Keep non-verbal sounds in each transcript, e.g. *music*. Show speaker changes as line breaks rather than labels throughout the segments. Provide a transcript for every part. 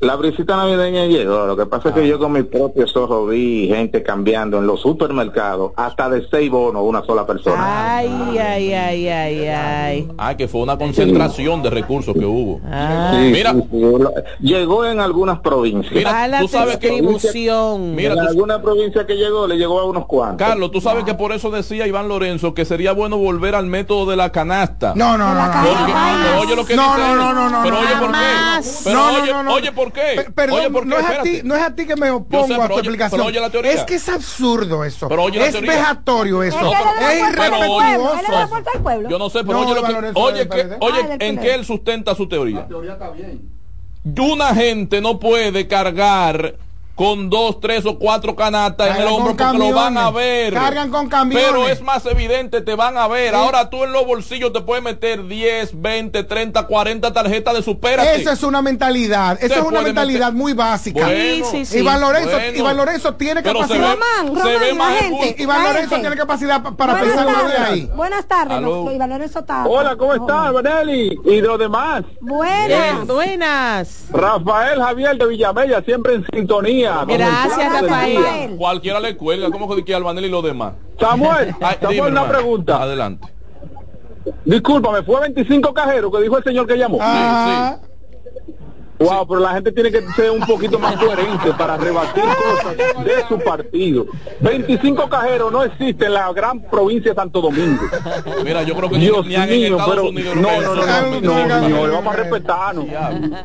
La brisita navideña llegó. Lo que pasa es que yo con mis propios ojos vi gente cambiando en los supermercados hasta de seis bonos una sola persona.
Ay, ay, ay, ay, ay.
Ah, que fue una concentración de recursos que hubo.
Ah.
Sí,
Mira.
sí, sí. Lo- Llegó en algunas provincias.
Mira,
A la
tú sabes que-. Mira,
en
tú-
alguna provincia que llegó, le llegó a unos cuantos.
Carlos, tú sabes que por eso decía Iván Lorenzo que sería bueno volver al método de la canasta.
No, no, no, no.
Porque-
no.
oye lo que
No,
dice
no,
él.
no, no, no,
Pero
no,
oye
no,
por qué. Pero
No, no,
oye, por qué.
Perdón,
oye por qué.
no, es a ti,
Espérate.
no es a ti que me opongo
sé,
a tu
oye-
explicación.
pero oye la teoría.
Es que es absurdo eso.
Pero oye la
es
teoría.
vejatorio eso.
Es la la
irrespetuoso.
Yo no sé, pero
No,
oye, lo que, oye, que- oye
Ah,
en qué él sustenta su teoría. Una gente no puede cargar con dos, tres o cuatro canastas en el
Cargan
hombro
con
porque lo van a ver.
Cargan con camiones.
Pero es más evidente, te van a ver.
Sí.
Ahora tú en los bolsillos te puedes meter 10, 20, 30, 40 tarjetas de supérate.
Esa es una mentalidad. Esa es una mentalidad
meter-
muy básica.
Bueno,
Sí, sí, sí.
Iván Lorenzo,
Bueno.
Iván Lorenzo tiene
Pero se
capacidad.
ve- se ve más
gente.
Iván Lorenzo
gente.
tiene capacidad pa- para
Buenas
pensarlo de
tardes.
ahí.
Buenas tardes, Iván Lorenzo está.
Hola, ¿cómo estás, Benelli? Y los demás.
Buenas.
Bien, buenas.
Rafael Javier de Villamella, siempre en sintonía.
Gracias, Rafael.
Cualquiera le cuelga, como que Albanel y los demás.
Samuel,
Ay,
Samuel,
dime,
una
hermano.
pregunta.
Adelante.
Discúlpame, fue 25 cajeros que dijo el señor que llamó.
Ah,
Wow, pero la gente tiene que ser un poquito más *laughs* coherente para rebatir cosas de su partido. 25 cajeros no existe en la gran provincia de Santo Domingo.
Mira, yo creo que ni,
Dios
ni
mío,
Estados
pero
Unidos.
no, no, no.
Ah,
no,
no,
no,
no, no,
vamos a
no,
respetarnos.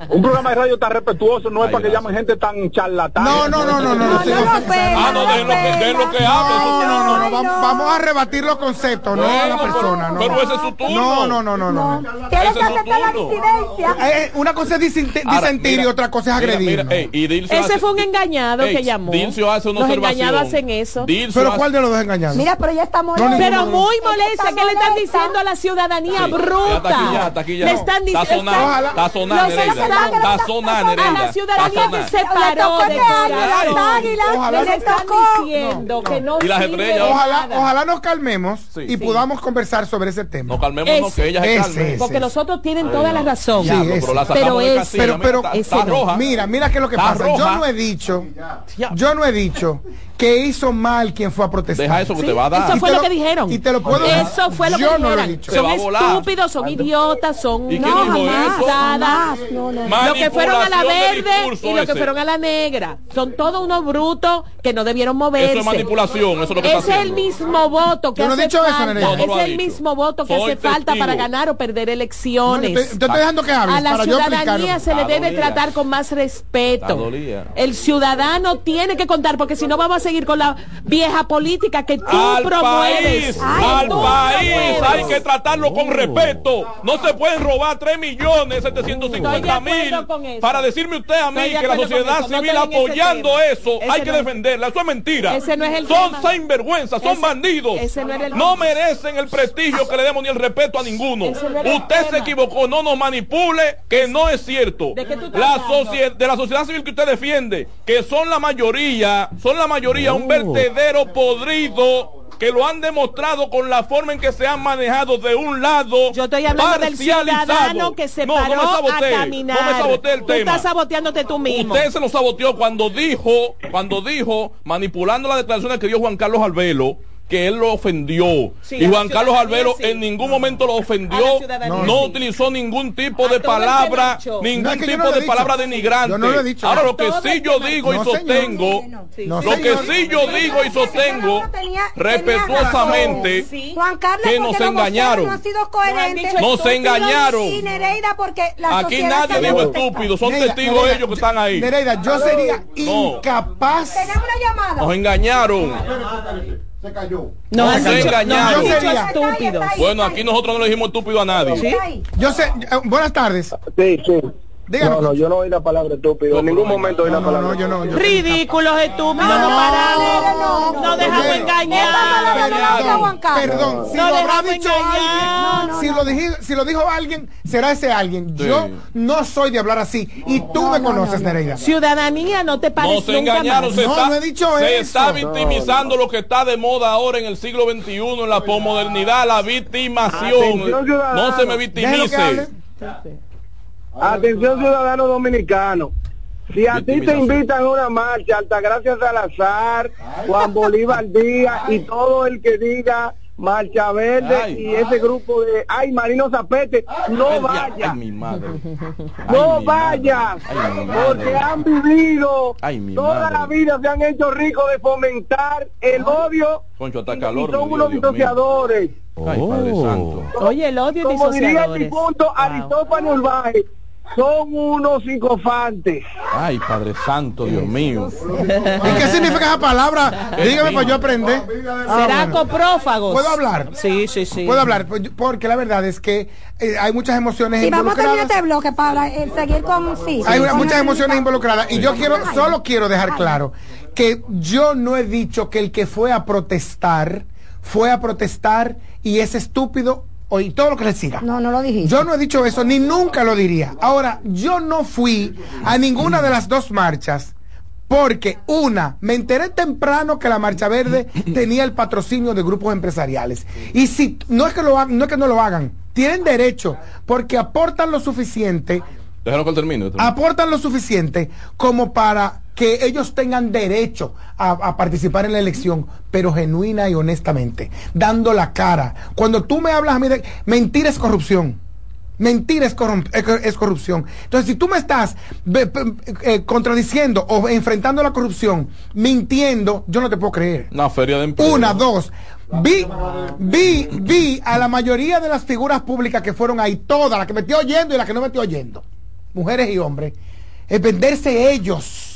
Un programa de radio tan respetuoso no es para que llamen gente tan charlatana.
No, no, no, no, no,
No,
Ah, no,
no
dejen lo que, que hable.
No, no, no, vamos, a rebatir los conceptos, no a la persona. No,
pero ese es su turno.
no, no, no, no, no.
Ese
que la disidencia.
Eh, una cosa es disent-
Ahora,
disentir y
mira,
otra cosa es
mira,
agredir.
mira, ey, y Dilcio
Ese
hace-
fue un engañado
ey,
que llamó.
Dilcio hace una
Los
observación.
engañados hacen eso.
Dilcio
Pero
hace-
¿cuál de los dos engañados?
Mira, pero ya está
No,
molesta.
Pero muy
Es que
molesta, ¿qué le están diciendo a la ciudadanía
Sí, ya
bruta?
está aquí ya, está aquí ya.
Le están
Está
diciendo.
está sonando, Está sonando,
a
Nereida.
la ciudadanía
Está
que
sonando.
se
Le
paró de corazón. Le están diciendo que no
Y las
sirve
estrellas,
Ojalá, nos calmemos y podamos conversar sobre ese tema.
No calmémonos
Ese.
que ella se
Ese,
calme.
ese.
Porque los otros tienen toda la razón.
Pero
es-
pero-
mira,
pero-
ese no.
Mira, mira qué es lo que pasa.
roja.
Yo no he dicho, yo no he dicho que hizo mal quien fue a protestar.
Deja eso que
Sí,
te va a dar.
Eso fue
te
lo
lo-
que dijeron.
y te lo puedo-
Eso fue lo que
Yo no lo he
dijeron.
dicho.
Te
Son
va a volar.
estúpidos, son idiotas, son
¿Y quién
no, jamás.
Jamás, no, no.
Ma-
Lo que fueron a la verde y lo que
ese.
fueron a la negra. Son todos unos brutos que no debieron moverse.
Eso es manipulación, eso es lo que
es el mismo voto que
Yo no he
hace
dicho eso,
falta. Es el mismo voto que
Soy
hace falta para ganar o perder elecciones.
yo estoy, dejando que hables
a la
para
ciudadanía se le debe tratar con más respeto. El ciudadano tiene que contar, porque si no vamos a seguir con la vieja política que tú
Al
promueves.
país,
Ay,
al
tú
país
promueves.
hay que tratarlo con respeto. No se pueden robar 3 millones 750
Estoy de
mil para decirme usted a mí
Estoy
que la sociedad.
No
civil apoyando eso
Ese
hay que
no
defenderla. Eso es mentira.
Ese no es el
son
tema.
sinvergüenzas, son
Ese-
bandidos.
ese no era el
no
tema.
merecen el prestigio que le demos ni el respeto a ninguno. Usted se
tema.
equivocó, no nos manipule, que no es cierto.
¿De qué tú estás
La de la sociedad civil que usted defiende, que son la mayoría, son la mayoría un vertedero podrido que lo han demostrado con la forma en que se han manejado de un lado.
Yo estoy hablando del
parcializado.
ciudadano que se
No, no
a caminar.
No me sabotee el
tú
tema.
estás saboteándote tú mismo.
Usted se lo saboteó cuando dijo, cuando dijo, manipulando las declaraciones que dio Juan Carlos Albelo, que él lo ofendió.
Sí,
y Juan Carlos
sí.
en ningún momento lo ofendió, no,
sí.
utilizó ningún tipo
A
de palabra, ningún
No, es que yo
tipo
no
de
dicho.
palabra denigrante.
Dicho.
Ahora lo que sí yo digo y sostengo, lo que sí yo digo y sostengo respetuosamente que nos engañaron. Nos engañaron. Aquí nadie dijo estúpido, son testigos ellos que están ahí.
Nereida, yo sería incapaz.
Tenemos una llamada.
Nos engañaron.
No han dicho, no han dicho estúpidos.
Bueno, aquí nosotros no le dijimos estúpido a nadie.
¿Sí?
Yo sé, eh, buenas tardes.
Sí, sí.
Dígame.
No, no, yo no oí la palabra estúpido. En ningún momento oí
No,
la
no,
palabra.
no, yo no. yo-
Ridículos, estúpidos, no,
No,
paramos.
no, no, no.
No dejamos engañar.
no.
Perdón, si
No
lo habrá dicho
engañar.
alguien,
No, no,
si,
no.
Lo dije- si lo dijo alguien, será ese alguien.
Sí.
Yo no soy de hablar así. Y tú
No,
me
no,
conoces,
no, no.
Nereida.
Ciudadanía no te
No
parece
se
nunca
engañaron,
más.
se,
No,
está,
no he dicho
se
eso.
está victimizando lo que está de moda ahora en el siglo XXI, en la posmodernidad, la victimación. No se me victimice.
Atención, ciudadano dominicano.
Si a ti te invitan a una marcha, Altagracia Salazar, Juan Bolívar Díaz y todo el que diga Marcha Verde
Ay.
y ese grupo de ay Marino Zapete, no
Ay,
vaya,
Ay, mi madre.
no
mi
vaya,
madre. Ay, mi madre.
porque han vivido
Ay, mi
toda
madre.
la vida se han hecho ricos de fomentar el odio y,
calor
y
me
son unos
Dios
disociadores.
Ay, Padre
Oh.
Santo.
Oye, el odio
Como diría el
disociadores.
difunto
Wow.
Aristófanes son unos psicofantes.
Ay, Padre Santo, Dios mío.
¿Y qué significa esa palabra? Dígame para yo aprender. Ah,
Será
bueno.
coprófagos.
¿Puedo hablar?
Sí, sí, sí.
Puedo hablar, Pues, porque la verdad es que eh, hay muchas emociones
Y vamos a terminar
involucradas.
este bloque para eh, seguir con sí.
Hay una-
con
muchas emociones involucradas y yo quiero, solo quiero dejar claro que yo no he dicho que el que fue a protestar fue a protestar y es estúpido o y todo lo que le siga.
No, no lo dijiste.
Yo no he dicho eso, ni nunca lo diría. Ahora, yo no fui a ninguna de las dos marchas porque, una, me enteré temprano que la Marcha Verde tenía el patrocinio de grupos empresariales. Y si no es que, lo, no, es que no lo hagan, tienen derecho porque aportan lo suficiente
Déjalo que termine.
aportan lo suficiente como para que ellos tengan derecho a, a participar en la elección, pero genuina y honestamente, dando la cara. Cuando tú me hablas a mí de mentira es corrupción. Mentira es, corrupción. Entonces, si tú me estás eh, contradiciendo o enfrentando la corrupción, mintiendo, yo no te puedo creer.
Una feria de empleo.
Una, dos. Vi, vi, vi a la mayoría de las figuras públicas que fueron ahí, todas, las que me estoy oyendo y las que no me estoy oyendo, mujeres y hombres, es venderse ellos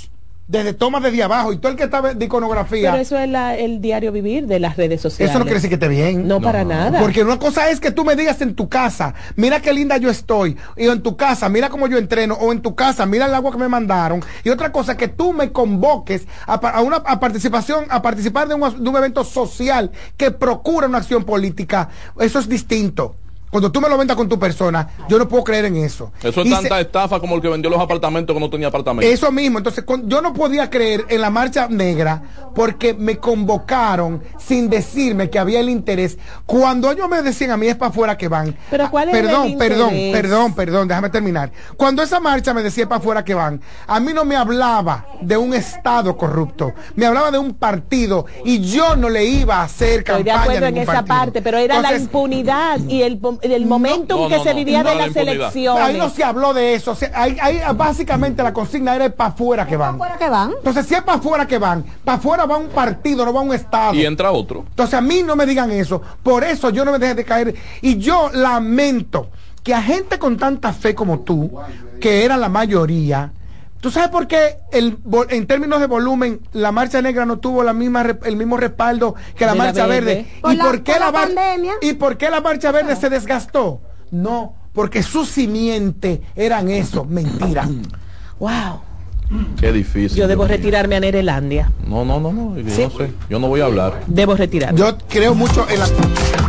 desde tomas desde abajo y todo el que está de iconografía.
Pero eso es la- el diario vivir de las redes sociales.
Eso no quiere decir que esté bien.
No, para nada.
Porque una cosa es que tú me digas en tu casa, mira qué linda yo estoy, y en tu casa, mira cómo yo entreno, o en tu casa, mira el agua que me mandaron, y otra cosa que tú me convoques a, una a participación, a participar de un, de un evento social que procura una acción política, eso es distinto. Cuando tú me lo vendas con tu persona, yo no puedo creer en eso.
Eso es
Y
tanta
se-
estafa como el que vendió los apartamentos que no tenía apartamento.
eso mismo, entonces con- yo no podía creer en la marcha negra porque me convocaron sin decirme que había el interés. Cuando ellos me decían a mí es para afuera que van.
Pero ¿cuál es
perdón,
el
perdón,
interés?
perdón, perdón, déjame terminar. Cuando esa marcha me decía para afuera que van, a mí no me hablaba de un estado corrupto, me hablaba de un partido y yo no le iba a hacer
Estoy de
campaña
acuerdo en esa
partido.
parte, pero era la impunidad y el, el momentum
No,
que
no,
se
no,
vivía
no,
de
la
las elecciones.
Ahí no se habló de eso. o sea, ahí, ahí básicamente la consigna era para afuera que van.
¿Para qué van?
Entonces, si es para afuera que van, para afuera va un partido, no va un estado.
Y entra otro.
Entonces, a mí no me digan eso. Por eso yo no me dejé de caer. Y yo lamento que a gente con tanta fe como tú, que era la mayoría, ¿tú sabes por qué el, en términos de volumen la marcha negra no tuvo la misma, el mismo respaldo que la
De la
marcha
verde.
verde?
Por
¿Y
la-
por qué
por
la,
la
mar-
pandemia.
¿Y por qué la marcha verde se desgastó? No, porque su simiente eran eso, mentira. *clears throat*
Wow.
Qué difícil.
Yo debo retirarme a Nerelandia.
No, no, no, no. Yo
Sí.
no sé. Yo no voy a hablar.
Debo retirarme.
Yo creo mucho en la...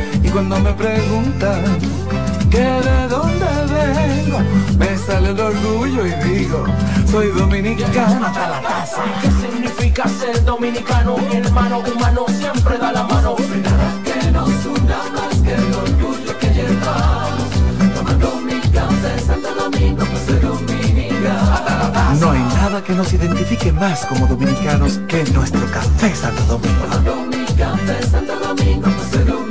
Y cuando me preguntan que de dónde vengo, me sale el orgullo y digo, soy dominicano hasta la casa.
¿Qué significa ser dominicano? Mi hermano humano siempre da la mano. Nada que nos una más que el orgullo que llevamos. Tomando mi café Santo Domingo, pues soy dominicano.
No hay nada que nos identifique más como dominicanos que nuestro café Santo Domingo.
Tomando mi café Santo Domingo, pues soy dominicano.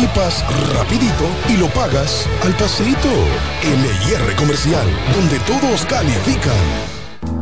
equipas rapidito y lo pagas al paseito. LIR Comercial, donde todos califican.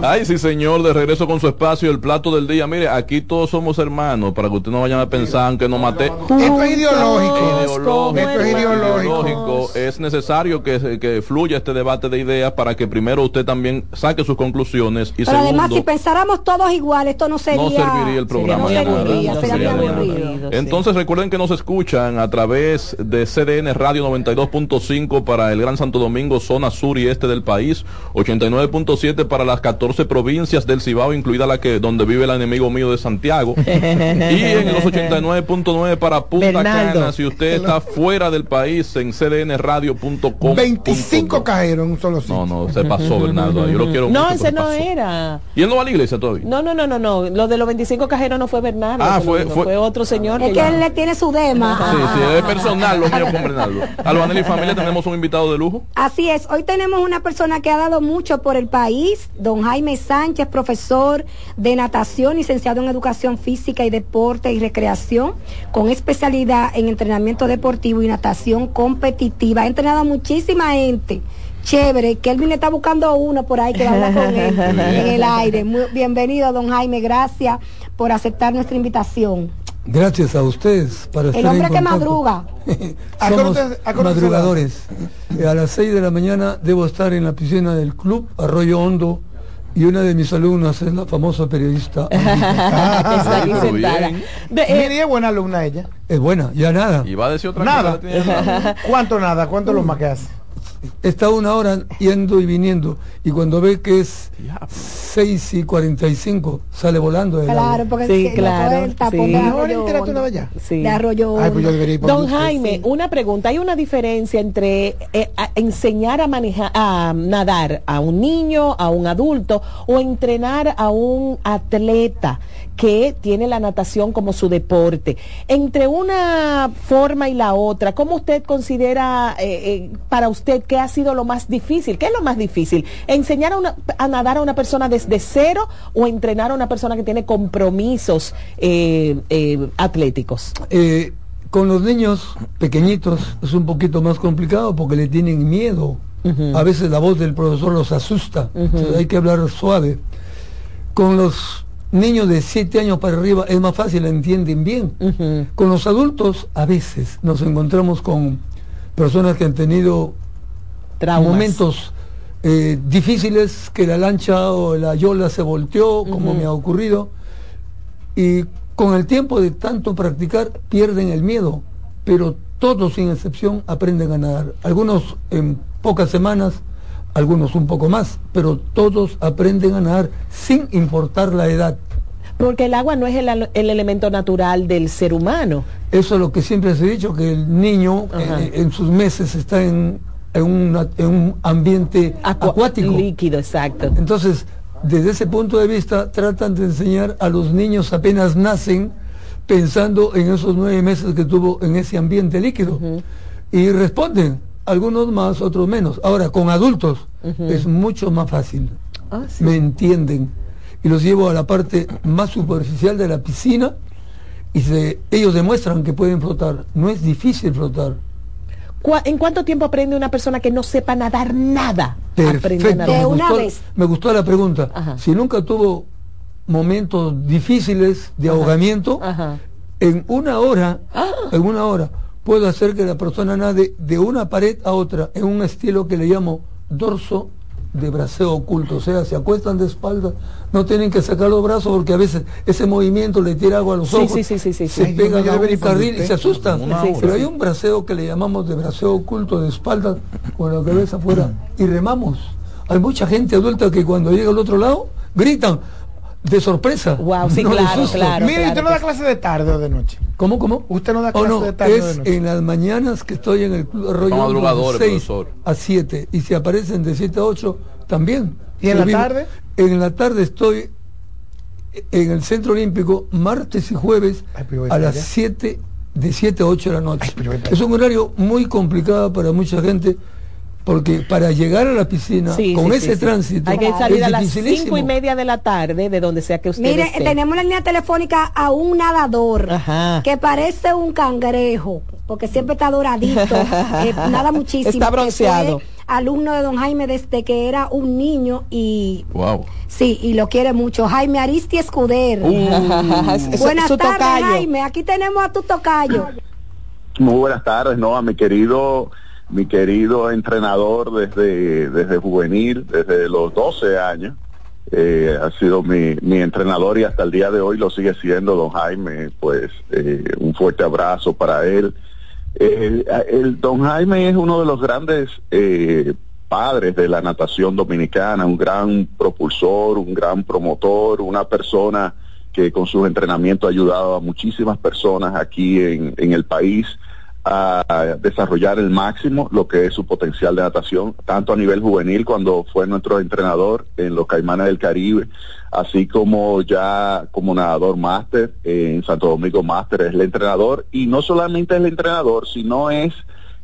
Ay, sí, señor, de regreso con su espacio, el plato del día. Mire, aquí todos somos hermanos, para que ustedes no vayan a pensar que nos maté.
Esto es ideológico.
Ideológico,
Esto es ideológico.
Es necesario que, que fluya este debate de ideas para que primero usted también saque sus conclusiones y
Pero además, si
segundo,
pensáramos todos igual, esto no sería.
no serviría el programa.
No
nada, no
sería muy aburrido.
Entonces recuerden que nos escuchan a través de CDN Radio 92.5 para el Gran Santo Domingo, zona sur y este del país, 89.7 para las 14 provincias del Cibao, incluida la que donde vive el enemigo mío de Santiago, *laughs* y en los 89.9 para Punta
Bernardo.
Cana, si usted está fuera del país, en cdnradio.com.
25 cajeros en un solo sitio.
No, no, se pasó *laughs* Bernardo, yo lo quiero
No,
mucho,
ese no
pasó.
era.
¿Y él no va a la iglesia todavía?
No, no, no, no, no. Lo de los 25 cajeros no fue Bernardo.
Ah, fue- fue-
otro señor.
Es que
ya-
él le tiene su dema.
Sí, sí, es personal lo mío con Bernardo. Albanel y familia, tenemos un invitado de lujo.
Así es, hoy tenemos una persona que ha dado mucho por el país, don Jaime Sánchez, profesor de natación, licenciado en educación física y deporte y recreación, con especialidad en entrenamiento deportivo y natación competitiva. Ha entrenado a muchísima gente. Chévere, que él viene está buscando uno por ahí que va a hablar con él *laughs* en el aire. Muy, bienvenido, don Jaime, gracias por aceptar nuestra invitación.
Gracias a ustedes para
El
estar en
hombre que madruga.
¿A qué hora
Somos
usted- a qué hora usted
madrugadores. Eh, A las 6 de la mañana debo estar en la piscina del club Arroyo Hondo y una de mis alumnas es la famosa periodista. *laughs*
Está aquí
pero
sentada.
bien.
Ve, eh,
Miri es buena alumna ella.
Es buena, ya nada.
Y va a decir otra
Nada.
cosa. *laughs*
¿Cuánto nada? ¿Cuánto lo más que hace?
Está una hora yendo y viniendo y cuando ve que es 6 y 45 sale volando. del
Claro, porque
Sí,
es que
claro,
el tapón
sí.
de
¿No
Arroyo?
Sí.
De Arroyo
Ay, pues yo
Hondo.
debería ir por
Don. Jaime, una pregunta. ¿Hay una diferencia entre eh, a- enseñar a manejar, a nadar a un niño, a un adulto, o entrenar a un atleta que tiene la natación como su deporte? Entre una forma y la otra, ¿cómo usted considera, eh, eh, para usted, qué ha sido lo más difícil. ¿Qué es lo más difícil? ¿Enseñar a, una- a nadar a una persona desde cero o entrenar a una persona que tiene compromisos eh, eh, atléticos?
Eh, con los niños pequeñitos es un poquito más complicado porque le tienen miedo. A veces la voz del profesor los asusta. Entonces hay que hablar suave. Con los niños de 7 años para arriba es más fácil, entienden bien. Con los adultos a veces nos encontramos con personas que han tenido
Traumas.
momentos eh, difíciles, que la lancha o la yola se volteó, como me ha ocurrido, y con el tiempo de tanto practicar pierden el miedo, pero todos sin excepción aprenden a nadar. Algunos en pocas semanas, algunos un poco más, pero todos aprenden a nadar sin importar la edad.
Porque el agua no es el, el elemento natural del ser humano.
Eso es lo que siempre se ha dicho, que el niño eh, en sus meses está en, en, una- en un ambiente acuático.
Líquido, exacto.
Entonces, desde ese punto de vista, tratan de enseñar a los niños apenas nacen pensando en esos nueve meses que tuvo en ese ambiente líquido. Y responden, algunos más, otros menos. Ahora, con adultos es mucho más fácil.
Ah,
Me entienden. Y los llevo a la parte más superficial de la piscina y se- ellos demuestran que pueden flotar. No es difícil flotar.
¿Cuá- ¿En cuánto tiempo aprende una persona que no sepa nadar nada? Aprende a
Perfecto.
nadar.
Me gustó, me gustó la pregunta. Si nunca tuvo momentos difíciles de ahogamiento, en una hora, en una hora, puedo hacer que la persona nade de una pared a otra en un estilo que le llamo dorso de braceo oculto, o sea, se acuestan de espalda, no tienen que sacar los brazos porque a veces ese movimiento le tira agua a los ojos,
sí, sí, sí, sí,
se
sí.
pegan a un y se asustan. Pero hay un braceo que le llamamos de braceo oculto de espalda con la cabeza afuera y remamos. Hay mucha gente adulta que cuando llega al otro lado gritan de sorpresa.
Wow, sí, *laughs*
no
claro, claro.
Mire, ¿usted no da clase de tarde o de noche?
¿Cómo, cómo?
¿Usted no da
Oh,
clase
no,
de tarde o de
es
noche?
en las mañanas que estoy en el Club Arroyo de
madrugadores,
6
profesor.
a 7 y si aparecen de 7 a 8 también.
¿Y en la
vivo-
tarde?
En la tarde estoy en el Centro Olímpico martes y jueves
pero
a las
allá.
7 de 7 a 8 de la noche.
vete
es un horario muy complicado para mucha gente porque para llegar a la piscina
Sí,
con
sí,
ese
sí,
tránsito
Hay que salir a las cinco y media de la tarde, de donde sea que usted
Mire,
esté.
tenemos en la línea telefónica a un nadador que parece un cangrejo, porque siempre está doradito, *laughs* eh, nada muchísimo.
Está bronceado.
alumno de don Jaime desde que era un niño y
Wow.
sí, y lo quiere mucho. Jaime Aristi Escuder.
Su- *laughs*
Buenas
su
tardes. Jaime. Aquí tenemos a tu tocayo.
Muy buenas tardes, ¿no? A mi querido, mi querido entrenador desde, desde juvenil, desde los 12 años. Eh, ha sido mi, mi entrenador y hasta el día de hoy lo sigue siendo don Jaime. Pues eh, un fuerte abrazo para él. El don Jaime es uno de los grandes eh, padres de la natación dominicana, un gran propulsor, un gran promotor, una persona que con sus entrenamientos ha ayudado a muchísimas personas aquí en, en el país a desarrollar el máximo lo que es su potencial de natación, tanto a nivel juvenil cuando fue nuestro entrenador en los Caimanes del Caribe, así como ya como nadador máster eh, en Santo Domingo Máster es el entrenador y no solamente es el entrenador, sino es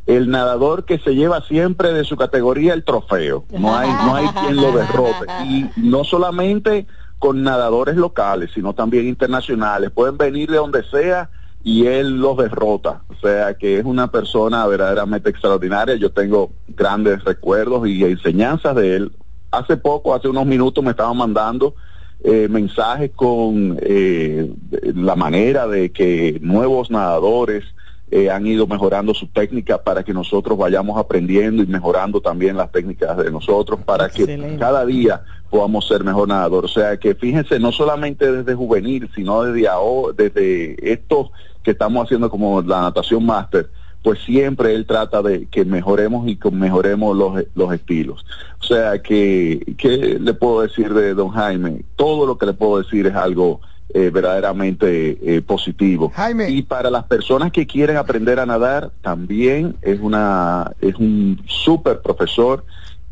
el nadador que se lleva siempre de su categoría el trofeo. No hay, no hay *laughs* quien lo derrote. Y no solamente con nadadores locales, sino también internacionales. Pueden venir de donde sea y él los derrota. O sea que es una persona verdaderamente extraordinaria. Yo tengo grandes recuerdos y enseñanzas de él. Hace poco, hace unos minutos, me estaban mandando eh, mensajes con eh, la manera de que nuevos nadadores eh, han ido mejorando su técnica para que nosotros vayamos aprendiendo y mejorando también las técnicas de nosotros para que cada día podamos ser mejor nadador. O sea que fíjense, no solamente desde juvenil, sino desde ahora, desde esto que estamos haciendo como la natación máster, pues siempre él trata de que mejoremos y que mejoremos los, los estilos. O sea que, ¿qué le puedo decir de don Jaime? Todo lo que le puedo decir es algo eh, verdaderamente eh, positivo. Y para las personas que quieren aprender a nadar, también es una es un súper profesor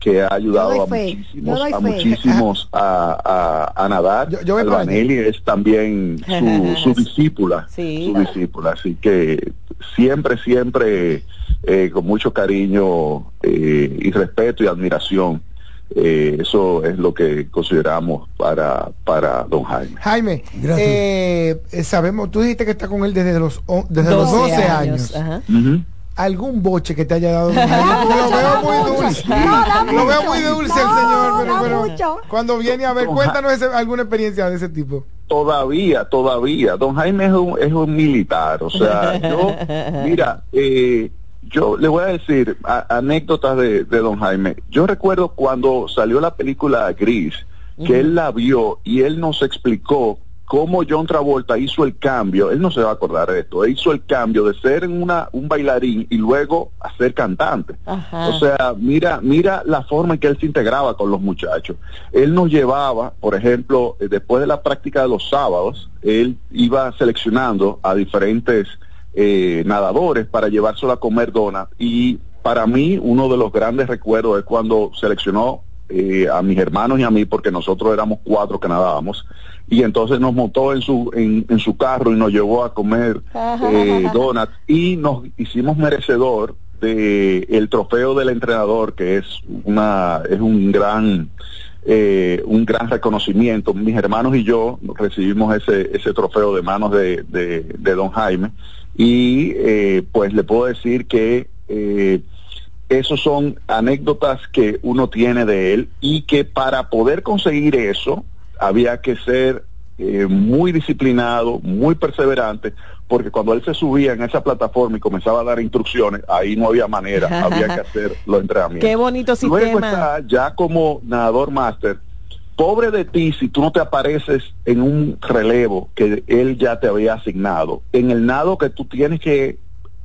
que ha ayudado
Yo
a muchísimos,
yo
a muchísimos a, a, a nadar.
yo
Albanelli es también su, su *laughs* discípula,
Sí.
su discípula, así que siempre, siempre eh, con mucho cariño eh, y respeto y admiración. Eh, eso es lo que consideramos para, para don Jaime.
Jaime, eh, eh, sabemos, tú dijiste que está con él desde los, desde los 12 años.
Ajá.
¿Algún boche que te haya dado? don *laughs* Jaime? lo veo muy dulce. lo veo muy dulce el señor. pero- pero cuando viene a ver, cuéntanos ese- alguna experiencia de ese tipo.
Todavía, todavía. Don Jaime es un, es un militar. O sea, yo, *laughs* mira, eh, yo le voy a decir a- anécdotas de, de don Jaime. Yo recuerdo cuando salió la película Gris, que él la vio y él nos explicó cómo John Travolta hizo el cambio. Él no se va a acordar de esto. Él hizo el cambio de ser una, un bailarín y luego a ser cantante.
Ajá.
O sea, mira, mira la forma en que él se integraba con los muchachos. Él nos llevaba, por ejemplo, eh, después de la práctica de los sábados, él iba seleccionando a diferentes eh, nadadores para llevárselo a comer donas. Y para mí, uno de los grandes recuerdos es cuando seleccionó eh, a mis hermanos y a mí, porque nosotros éramos cuatro que nadábamos, y entonces nos montó en su, en, en su carro y nos llevó a comer eh, donuts y nos hicimos merecedor de el trofeo del entrenador, que es una, es un gran, eh, un gran reconocimiento. Mis hermanos y yo recibimos ese, ese trofeo de manos de, de, de don Jaime y eh, pues le puedo decir que eh, esos son anécdotas que uno tiene de él y que para poder conseguir eso había que ser eh, muy disciplinado, muy perseverante, porque cuando él se subía en esa plataforma y comenzaba a dar instrucciones, ahí no había manera, *laughs* había que hacer los entrenamientos.
Qué bonito
Luego
sistema.
está ya como nadador máster. Pobre de ti si tú no te apareces en un relevo que él ya te había asignado. En el nado que tú tienes que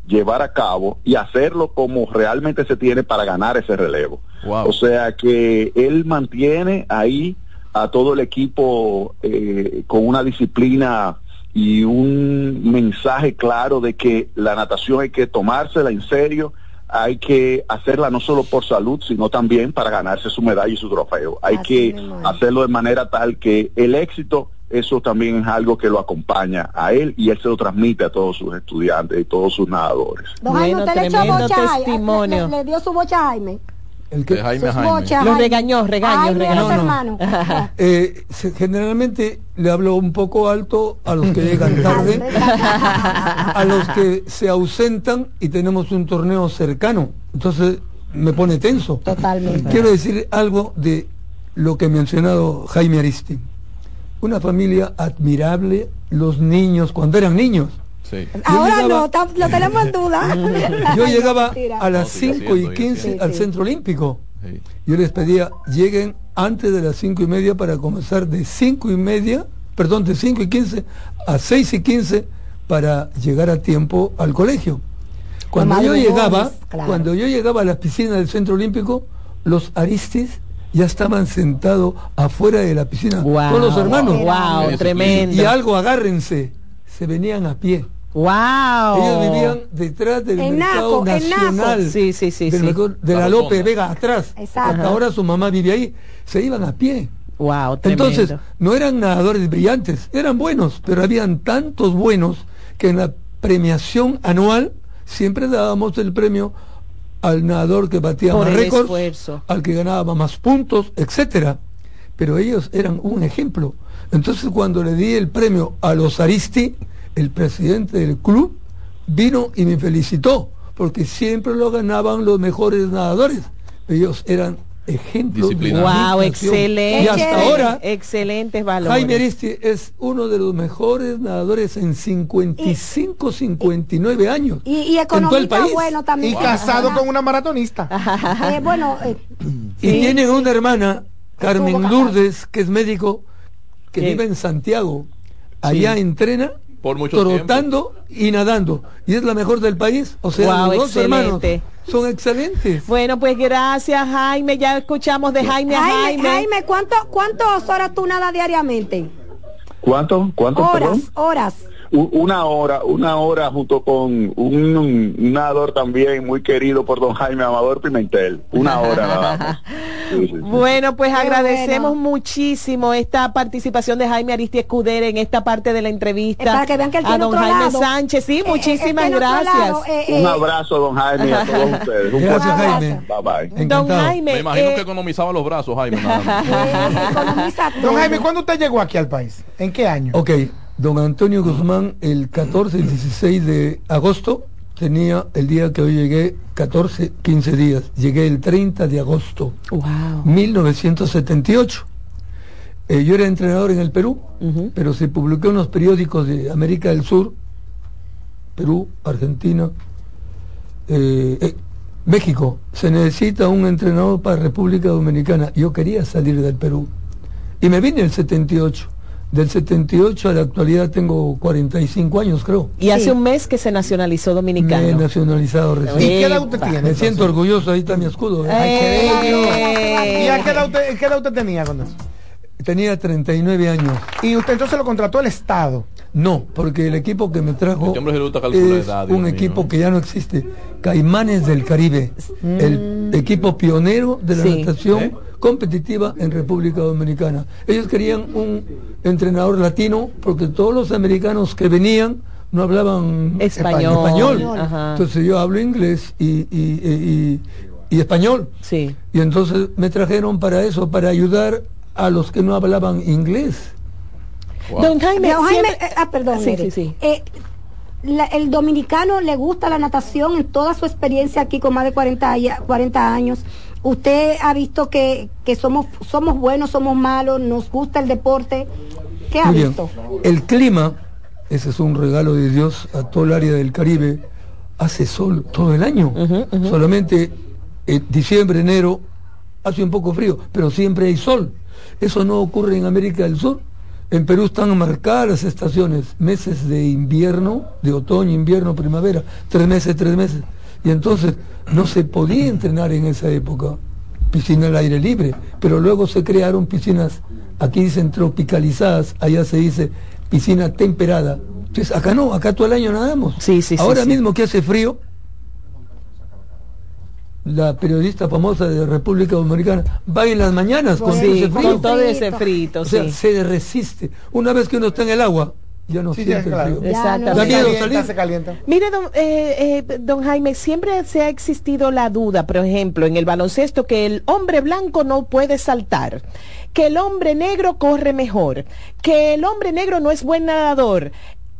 llevar a cabo y hacerlo como realmente se tiene para ganar ese relevo.
Wow.
O sea que él mantiene ahí a todo el equipo eh, con una disciplina y un mensaje claro de que la natación hay que tomársela en serio, hay que hacerla no solo por salud, sino también para ganarse su medalla y su trofeo. Hay que hacerlo de manera tal que el éxito, eso también es algo que lo acompaña a él y él se lo transmite a todos sus estudiantes y todos sus nadadores.
Don Jaime,
Bueno,
¿usted le echó bocha a Jaime?
testimonio.
¿Le, le dio su bocha a Jaime?
El que-
De Jaime Jaime.
Jaime.
regañó, regañó, regañó.
No, no. *laughs* Eh, se- generalmente le hablo un poco alto a los que llegan *laughs* tarde, a los que se ausentan y tenemos un torneo cercano. Entonces me pone tenso.
Totalmente.
Quiero decir algo de lo que ha mencionado Jaime Aristi. Una familia admirable, los niños, cuando eran niños.
Sí.
Ahora
llegaba-
no, lo tenemos en duda. *laughs*
Yo llegaba a las
No, sigue
5 y
siendo,
15
sigue
al centro olímpico.
Sí.
Yo les pedía, lleguen antes de las cinco y media para comenzar de cinco y media, perdón, de 5 y 15 a 6 y 15 para llegar a tiempo al colegio. Cuando yo llegaba,
claro.
cuando yo llegaba a la piscina del centro olímpico, los aristis ya estaban sentados afuera de la piscina
Wow.
con los hermanos.
Wow, tremendo.
Y algo agárrense, se venían a pie.
Wow.
Ellos vivían detrás del
En
mercado
Naco, en Naco.
nacional.
Sí, sí, sí,
del
sí.
mercado- de la López. Vega atrás.
Exacto.
Hasta ahora su mamá vive ahí. Se iban a pie.
Wow, tremendo.
Entonces, no eran nadadores brillantes, eran buenos, pero habían tantos buenos que en la premiación anual siempre dábamos el premio al nadador que batía
Por
más
el
récords, al que ganaba más puntos, etcétera. Pero ellos eran un ejemplo. Entonces, cuando le di el premio a los Aristi, el presidente del club vino y me felicitó, porque siempre lo ganaban los mejores nadadores. Ellos eran ejemplos de
Disciplinados.
Wow, excelente.
Y hasta ahora,
excelentes valores.
Jaime Aristi es uno de los mejores nadadores en 55, 59 años.
Y, y
país.
bueno también.
Y casado con una maratonista. *laughs*
Eh, bueno, eh,
Y tienen una hermana, Carmen Lourdes, que es médico, que
Sí.
vive en Santiago. Allá entrena
Por mucho
trotando y nadando. Y es la mejor del país. O sea,
Guau,
los dos hermanos
excelente.
son excelentes.
Bueno, pues gracias, Jaime. Ya escuchamos de Jaime a
Jaime,
Jaime.
Jaime, ¿cuánto, ¿cuántas horas tú nadas diariamente?
¿Cuánto? ¿Cuánto?
Horas,
perdón?
horas.
Una hora, una hora junto con un, un nadador también muy querido por don Jaime Amador Pimentel. Una hora nada más. *laughs* Sí, sí, sí.
Bueno, pues
Qué
agradecemos
bueno.
muchísimo esta participación de Jaime Aristi Escudero en esta parte de la entrevista.
Eh, para que vean que él
a
tiene
don
otro
Jaime
lado.
Sánchez. Sí,
Eh, eh,
muchísimas gracias.
lado, eh, eh,
Un abrazo, don Jaime, a todos ustedes. Un
Gracias, Jaime.
Bye bye.
Don Jaime,
Me imagino
eh,
que economizaba los brazos, Jaime. nada más. *laughs*
eh, economiza
Don. Jaime, ¿cuándo usted llegó aquí al país? ¿En qué año?
Ok, don Antonio Guzmán, el 14 y 16 de agosto, tenía el día que hoy llegué 14, 15 días. Llegué el 30 de agosto,
wow.
1978. Eh, yo era entrenador en el Perú, pero se publicó en los periódicos de América del Sur, Perú, Argentina, eh, eh, México. Se necesita un entrenador para República Dominicana. Yo quería salir del Perú. Y me vine el 78. Del 78 a la actualidad tengo 45 años, creo.
Y hace un mes que se nacionalizó
Me he
dominicano.
nacionalizado
¿Y
recién.
qué edad usted tiene?
Me
entonces?
siento orgulloso, ahí está mi escudo. ¿eh?
Ay, qué bello.
Eh.
¿Y a qué edad usted, qué edad usted tenía cuando eso?
Tenía 39 años.
Y usted entonces lo contrató el Estado.
No, porque el equipo que me trajo
Este hombre se le gusta calcular
es
edad,
un
mío.
equipo que ya no existe. Caimanes del Caribe, el equipo pionero de la
Sí.
natación
¿Eh?
competitiva en República Dominicana. Ellos querían un entrenador latino porque todos los americanos que venían no hablaban
Español.
Entonces yo hablo inglés y, y- y- y- y español.
Sí.
Y entonces me trajeron para eso, para ayudar a los que no hablaban inglés.
Wow.
Don Jaime,
Don Jaime,
siempre-
eh, ah, perdón.
Sí,
Eric.
sí, sí.
Eh, la- el dominicano le gusta la natación en toda su experiencia aquí con más de 40, años- 40 años. Usted ha visto que, que somos, somos buenos, somos malos, nos gusta el deporte. ¿Qué ha
Muy bien.
visto?
El clima, ese es un regalo de Dios a todo el área del Caribe, hace sol todo el año. Solamente en diciembre, enero, hace un poco frío, pero siempre hay sol. Eso no ocurre en América del Sur. En Perú están marcadas las estaciones, meses de invierno, de otoño, invierno, primavera, tres meses, tres meses. Y entonces no se podía entrenar en esa época, piscina al aire libre, pero luego se crearon piscinas, aquí dicen tropicalizadas, allá se dice piscina temperada. Entonces acá no, acá todo el año nadamos.
Sí, sí,
Ahora
sí.
mismo que hace frío, la periodista famosa de República Dominicana va en las mañanas con
Sí,
ese frío.
con todo ese frito,
O sea,
sí.
se resiste. Una vez que uno está en el agua, ya no
Sí, ya,
siente
claro.
el frío.
Se
miedo
calienta, se calienta.
Mire, don, eh, eh, don Jaime, siempre se ha existido la duda, por ejemplo, en el baloncesto, que el hombre blanco no puede saltar, que el hombre negro corre mejor, que el hombre negro no es buen nadador.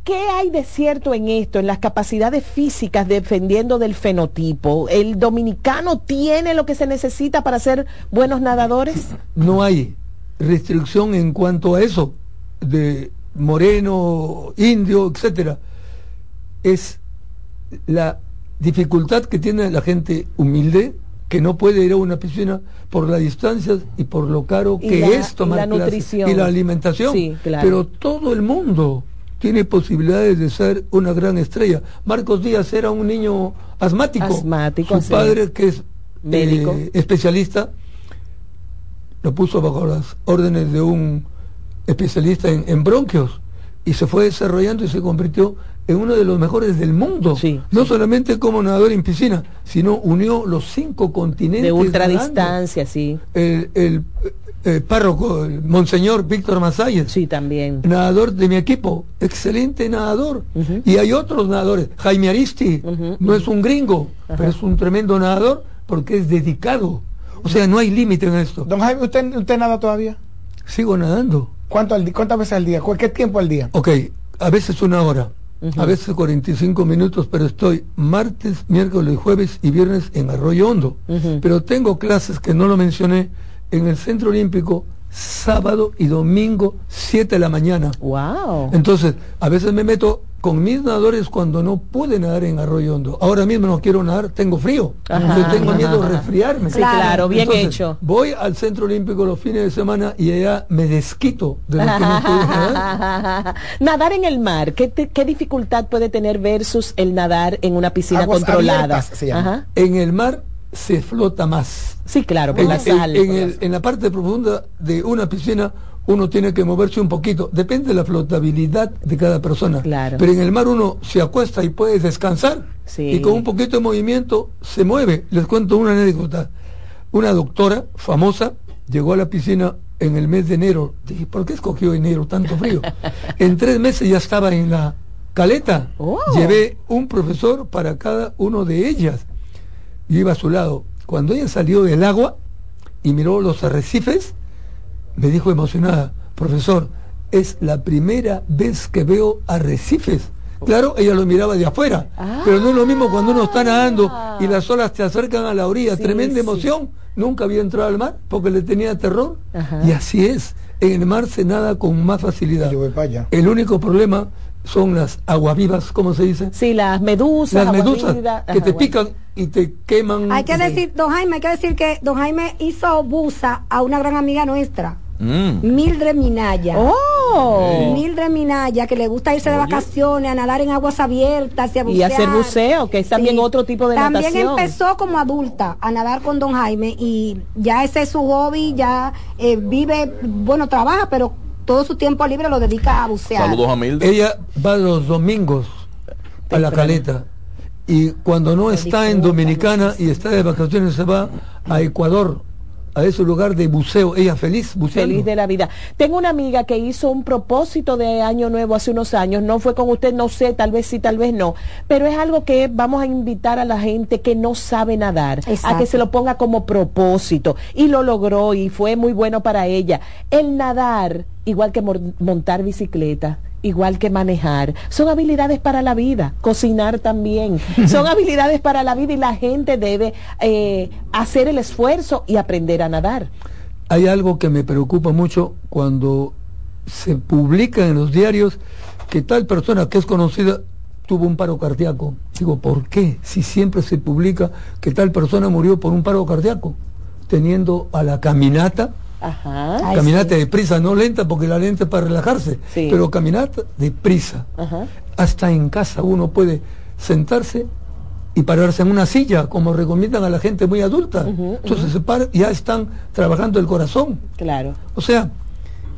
¿Qué hay de cierto en esto, en las capacidades físicas defendiendo del fenotipo? ¿El dominicano tiene lo que se necesita para ser buenos nadadores?
No hay restricción en cuanto a eso, de moreno, indio, etcétera. Es la dificultad que tiene la gente humilde que no puede ir a una piscina por las distancias y por lo caro
Y
que
la-
es
y
tomar
la
clases
nutrición.
y la alimentación.
Sí, claro.
Pero todo el mundo tiene posibilidades de ser una gran estrella. Marcos Díaz era un niño asmático.
Asmático,
Su
sí.
padre, que es
Médico.
eh, especialista, lo puso bajo las órdenes de un especialista en, en bronquios y se fue desarrollando y se convirtió en uno de los mejores del mundo. no solamente como nadador en piscina, sino unió los cinco continentes.
De ultradistancia, sí.
El, el, eh, párroco, el monseñor Víctor Masalles.
Sí, también.
Nadador de mi equipo, excelente nadador. Y hay otros nadadores. Jaime Aristi, no es un gringo, pero es un tremendo nadador porque es dedicado. O sea, no hay límite en esto.
Don Jaime, ¿usted, usted nada todavía?
Sigo nadando.
¿Cuánto al ¿Cuántas veces al día? ¿Cuál- ¿Qué tiempo al día?
Ok, a veces una hora, a veces 45 minutos, pero estoy martes, miércoles, jueves y viernes en Arroyo Hondo. Pero tengo clases que no lo mencioné en el Centro Olímpico sábado y domingo 7 de la mañana.
Wow.
Entonces, a veces me meto con mis nadadores cuando no pude nadar en Arroyo Hondo. Ahora mismo no quiero nadar, tengo frío.
Ajá.
Entonces tengo miedo de resfriarme.
Sí, claro, bien
Entonces,
hecho.
Voy al Centro Olímpico los fines de semana y allá me desquito de lo que no pude nadar. *laughs*
nadar en el mar, ¿qué, te- ¿qué dificultad puede tener versus el nadar en una piscina
Aguas
controlada?
abiertas se llama.
Ajá.
En el mar se flota más.
Sí, claro, por
en,
la sal.
en el- en la parte profunda de una piscina uno tiene que moverse un poquito. Depende de la flotabilidad de cada persona. Pero en el mar uno se acuesta y puede descansar. Y con un poquito de movimiento se mueve. Les cuento una anécdota. Una doctora famosa llegó a la piscina en el mes de enero. Dije, ¿por qué escogió enero tanto frío? *laughs* en tres meses ya estaba en la caleta.
Oh.
Llevé un profesor para cada uno de ellas. Y iba a su lado. Cuando ella salió del agua y miró los arrecifes, me dijo emocionada, profesor, es la primera vez que veo arrecifes. Claro, ella lo miraba de afuera, pero no es lo mismo cuando uno está nadando y las olas te acercan a la orilla, tremenda emoción. Nunca había entrado al mar porque le tenía terror. Y así es, en el mar se nada con más facilidad. El único problema son las aguavivas, ¿cómo se dice?
Sí, las medusas.
Las medusas que
Ajá,
te
bueno.
pican y te queman.
Hay que decir, don Jaime, hay que decir que don Jaime hizo busa a una gran amiga nuestra.
Mm.
Mildred Minaya.
Oh.
Mildred Minaya, que le gusta irse de vacaciones, a nadar en aguas abiertas y a
Y
bucear.
hacer buceo, que es también
Sí.
otro tipo de
También
natación.
empezó como adulta a nadar con don Jaime y ya ese es su hobby, ya eh, vive, bueno, trabaja, pero todo su tiempo libre lo dedica a bucear.
Ella va los domingos a la caleta y cuando no está en Dominicana y está de vacaciones se va a Ecuador, a ese lugar de buceo. Ella feliz buceando.
Feliz de la vida. Tengo una amiga que hizo un propósito de año nuevo hace unos años, no fue con usted, no sé, tal vez sí, tal vez no, pero es algo que vamos a invitar a la gente que no sabe nadar, a que se lo ponga como propósito y lo logró y fue muy bueno para ella. El nadar, igual que montar bicicleta, igual que manejar, son habilidades para la vida, cocinar también, *laughs* son habilidades para la vida y la gente debe eh, hacer el esfuerzo y aprender a nadar.
Hay algo que me preocupa mucho cuando se publica en los diarios que tal persona que es conocida tuvo un paro cardíaco. Digo, ¿por qué? Si siempre se publica que tal persona murió por un paro cardíaco, teniendo a la caminata,
Ajá.
caminata deprisa, no lenta porque la lenta es para relajarse,
Sí.
pero caminata deprisa.
Ajá.
Hasta en casa uno puede sentarse y pararse en una silla, como recomiendan a la gente muy adulta. Entonces se para, ya están trabajando el corazón.
Claro.
O sea,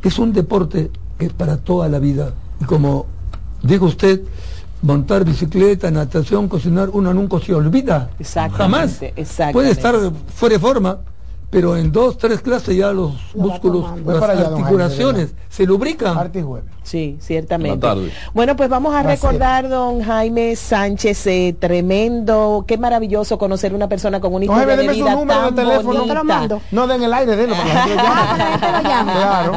es un deporte que es para toda la vida. Y como dijo usted, montar bicicleta, natación, cocinar, uno nunca se olvida. Jamás. Puede estar fuera de forma, pero en dos, tres clases ya los músculos, las
allá, Jaime,
articulaciones se lubrican.
Sí, ciertamente. Bueno, pues vamos a
Gracias.
recordar, don Jaime Sánchez, eh, tremendo, qué maravilloso conocer una persona con una
No,
historia
Jaime,
de
deme su
vida
número de
tan
teléfono.
bonita.
No, den el aire, denlo para que la gente lo llame. Claro.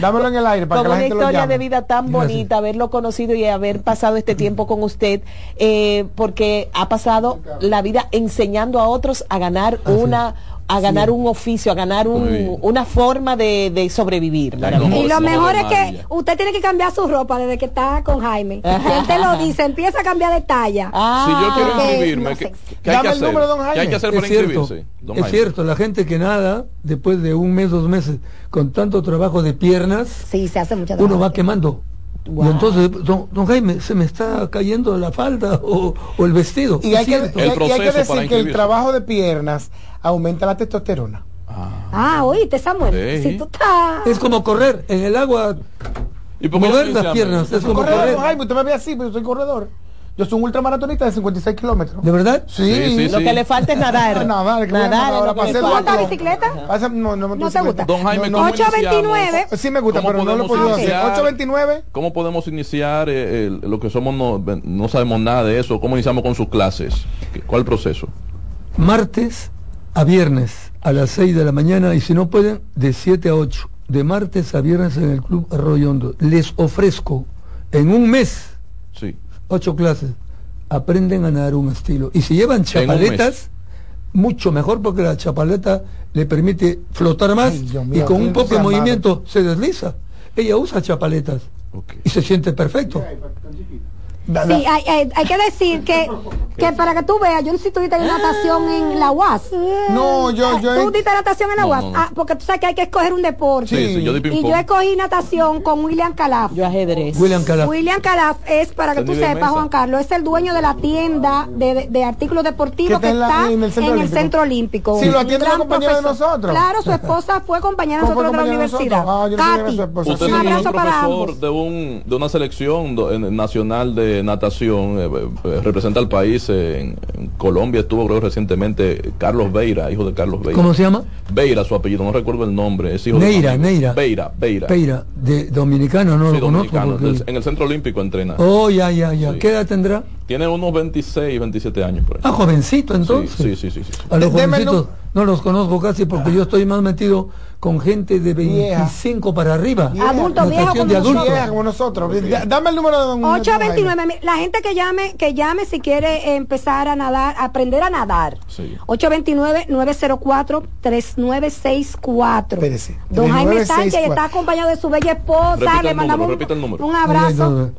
Dámelo en el aire para
con
que la
una
gente lo
historia
llame.
de vida tan bonita, haberlo conocido y haber pasado este tiempo con usted, eh, porque ha pasado la vida enseñando a otros a ganar una a ganar un oficio, a ganar un- una forma de, de sobrevivir.
Y lo mejor es que usted tiene que cambiar su ropa desde que está con Jaime. *laughs* Él te lo dice, empieza a cambiar de talla.
Si yo quiero inscribirme,
no
¿qué,
sé.
qué hay que hacer?
número, don
¿Qué hay que hacer para
es cierto,
inscribirse? don
es cierto, la gente que nada, después de un mes, dos meses, con tanto trabajo de piernas,
sí, se hace mucho
uno va quemando. Y entonces, don, don Jaime, se me está cayendo la falda o, o el vestido.
Y hay, que,
cierto.
y hay- y hay que decir que el trabajo de piernas aumenta la testosterona.
Ah, oíste, Samuel.
Sí.
Si tú estás.
Es como correr en el agua.
¿Y
mover las piernas, es como
corredor,
correr.
don Jaime, usted me ve así, pero yo soy corredor. Yo soy un ultramaratonista de 56 kilómetros.
¿De verdad?
Sí.
Lo que le falta es nadar. *laughs*
nadar,
Nadar falta.
duatlón.
bicicleta?
Pasa- no, no,
¿No te gusta?
Don Jaime,
no,
¿cómo
829.
Sí me gusta,
¿Cómo
pero no lo podido hacer.
iniciar?
829.
¿Cómo podemos iniciar eh, lo que somos no, no sabemos nada de eso? ¿Cómo iniciamos con sus clases? ¿Qué- ¿Cuál proceso?
Martes a viernes a las 6 de la mañana y si no pueden, de 7 a 8. De martes a viernes en el Club Arroyo Hondo. Les ofrezco en un mes
Sí.
Ocho clases. Aprenden a nadar un estilo. Y si llevan chapaletas, mucho mejor porque la chapaleta le permite flotar más
Ay,
y con un poco de movimiento se desliza. Ella usa chapaletas y se siente perfecto.
Sí, hay, hay- hay que decir que, que para que tú veas, yo no sé si tú diste natación en la UAS.
No, yo, yo.
¿Tú diste natación en la UAS?
no, no.
Ah, porque tú sabes que hay que escoger un deporte.
Sí, sí, yo di
y yo escogí natación con William Calaf.
Yo ajedrez.
William Calaf.
William Calaf es, para que tú sepas. Juan Carlos, es el dueño de la tienda de, de- de artículos deportivos
Que
que,
está en la-
está
en el Centro Olímpico.
Centro Olímpico.
Sí, lo atiende una compañera de nosotros.
Claro, su esposa fue compañera de
¿Cómo fue
nosotros de la universidad.
Ah,
Katy,
era su esposa.
Usted
un
es un
abrazo para
profesor
ambos.
de, un, de una selección do- en- nacional de natación, eh, eh, representa al país en, en Colombia, estuvo creo recientemente Carlos Beira, hijo de Carlos Beira.
¿Cómo se llama?
Beira, su apellido, no recuerdo el nombre, es hijo
Neira,
de.
Neira.
Beira, Beira.
Peira, de dominicano, no
Sí,
lo conozco.
dominicano,
porque-
del- en el Centro Olímpico entrena.
Oh, ya, ya, ya.
Sí.
¿Qué edad tendrá?
Tiene unos 26, 27 años por ahí.
Ah, jovencito entonces.
sí, sí, sí, sí.
A los
Deme el
jovencitos no los conozco casi porque yo estoy más metido con gente de
Vieja.
25 para arriba.
Vieja.
Adulto,
Natación
viejo como
de adultos.
nosotros.
Vieja como nosotros. Da- Dame el número de don
829, mi- la gente que llame, que llame si quiere empezar a nadar, aprender a nadar.
Sí.
829-904-3964.
Espérese.
Don Jaime
3964.
Sánchez está acompañado de su bella esposa.
Repita
Le mandamos un,
repita el número.
un abrazo.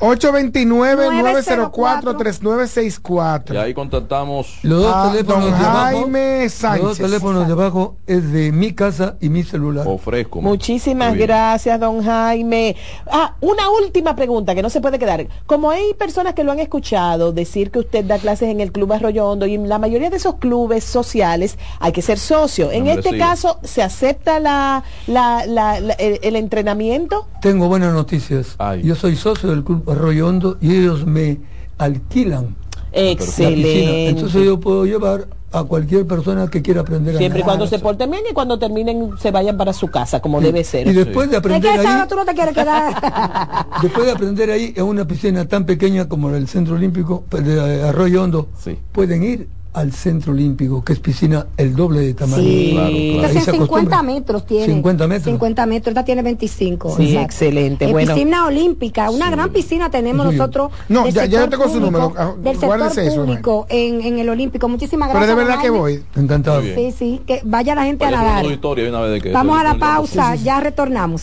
829-904-3964.
Y ahí contactamos
Los dos
Ah,
teléfonos
don
de abajo.
Jaime
Los
Sánchez.
dos teléfonos de abajo es de mi casa y mi celular.
Ofrezco.
Muchísimas gracias, don Jaime. Ah, una última pregunta que no se puede quedar. Como hay personas que lo han escuchado decir que usted da clases en el Club Arroyo Hondo y en la mayoría de esos clubes sociales hay que ser socio. En este caso, ¿se acepta la, la- la- la- el, el entrenamiento?
Tengo buenas noticias.
Ay.
Yo soy socio del Club Arroyo Hondo y ellos me alquilan.
Excelente.
Entonces yo puedo llevar a cualquier persona que quiera aprender a
Siempre y
nadar.
cuando se porten bien y cuando terminen se vayan para su casa, como debe ser.
Y después de aprender
hora
ahí,
tú no te quieres quedar. *laughs*
después de aprender ahí en una piscina tan pequeña como el Centro Olímpico pues, de Arroyo Hondo,
Sí.
pueden ir al Centro Olímpico, que es piscina el doble de tamaño.
Sí,
Claro, claro.
Entonces
se
50
acostumbra.
metros tiene.
50 metros.
50 metros, esta tiene 25.
Sí,
exacto.
excelente,
Es
bueno.
piscina olímpica, una gran piscina tenemos
Sí.
nosotros.
No,
del
ya- ya yo tengo su
público,
número, ah,
Del
guárdese
sector
eso,
público en, en el Olímpico. Muchísimas
Pero
gracias.
de
don
verdad que voy.
Encantado.
Sí, sí, que vaya la gente
Vaya
a nadar.
tu historia de una vez de que
Vamos a la pausa, ya retornamos.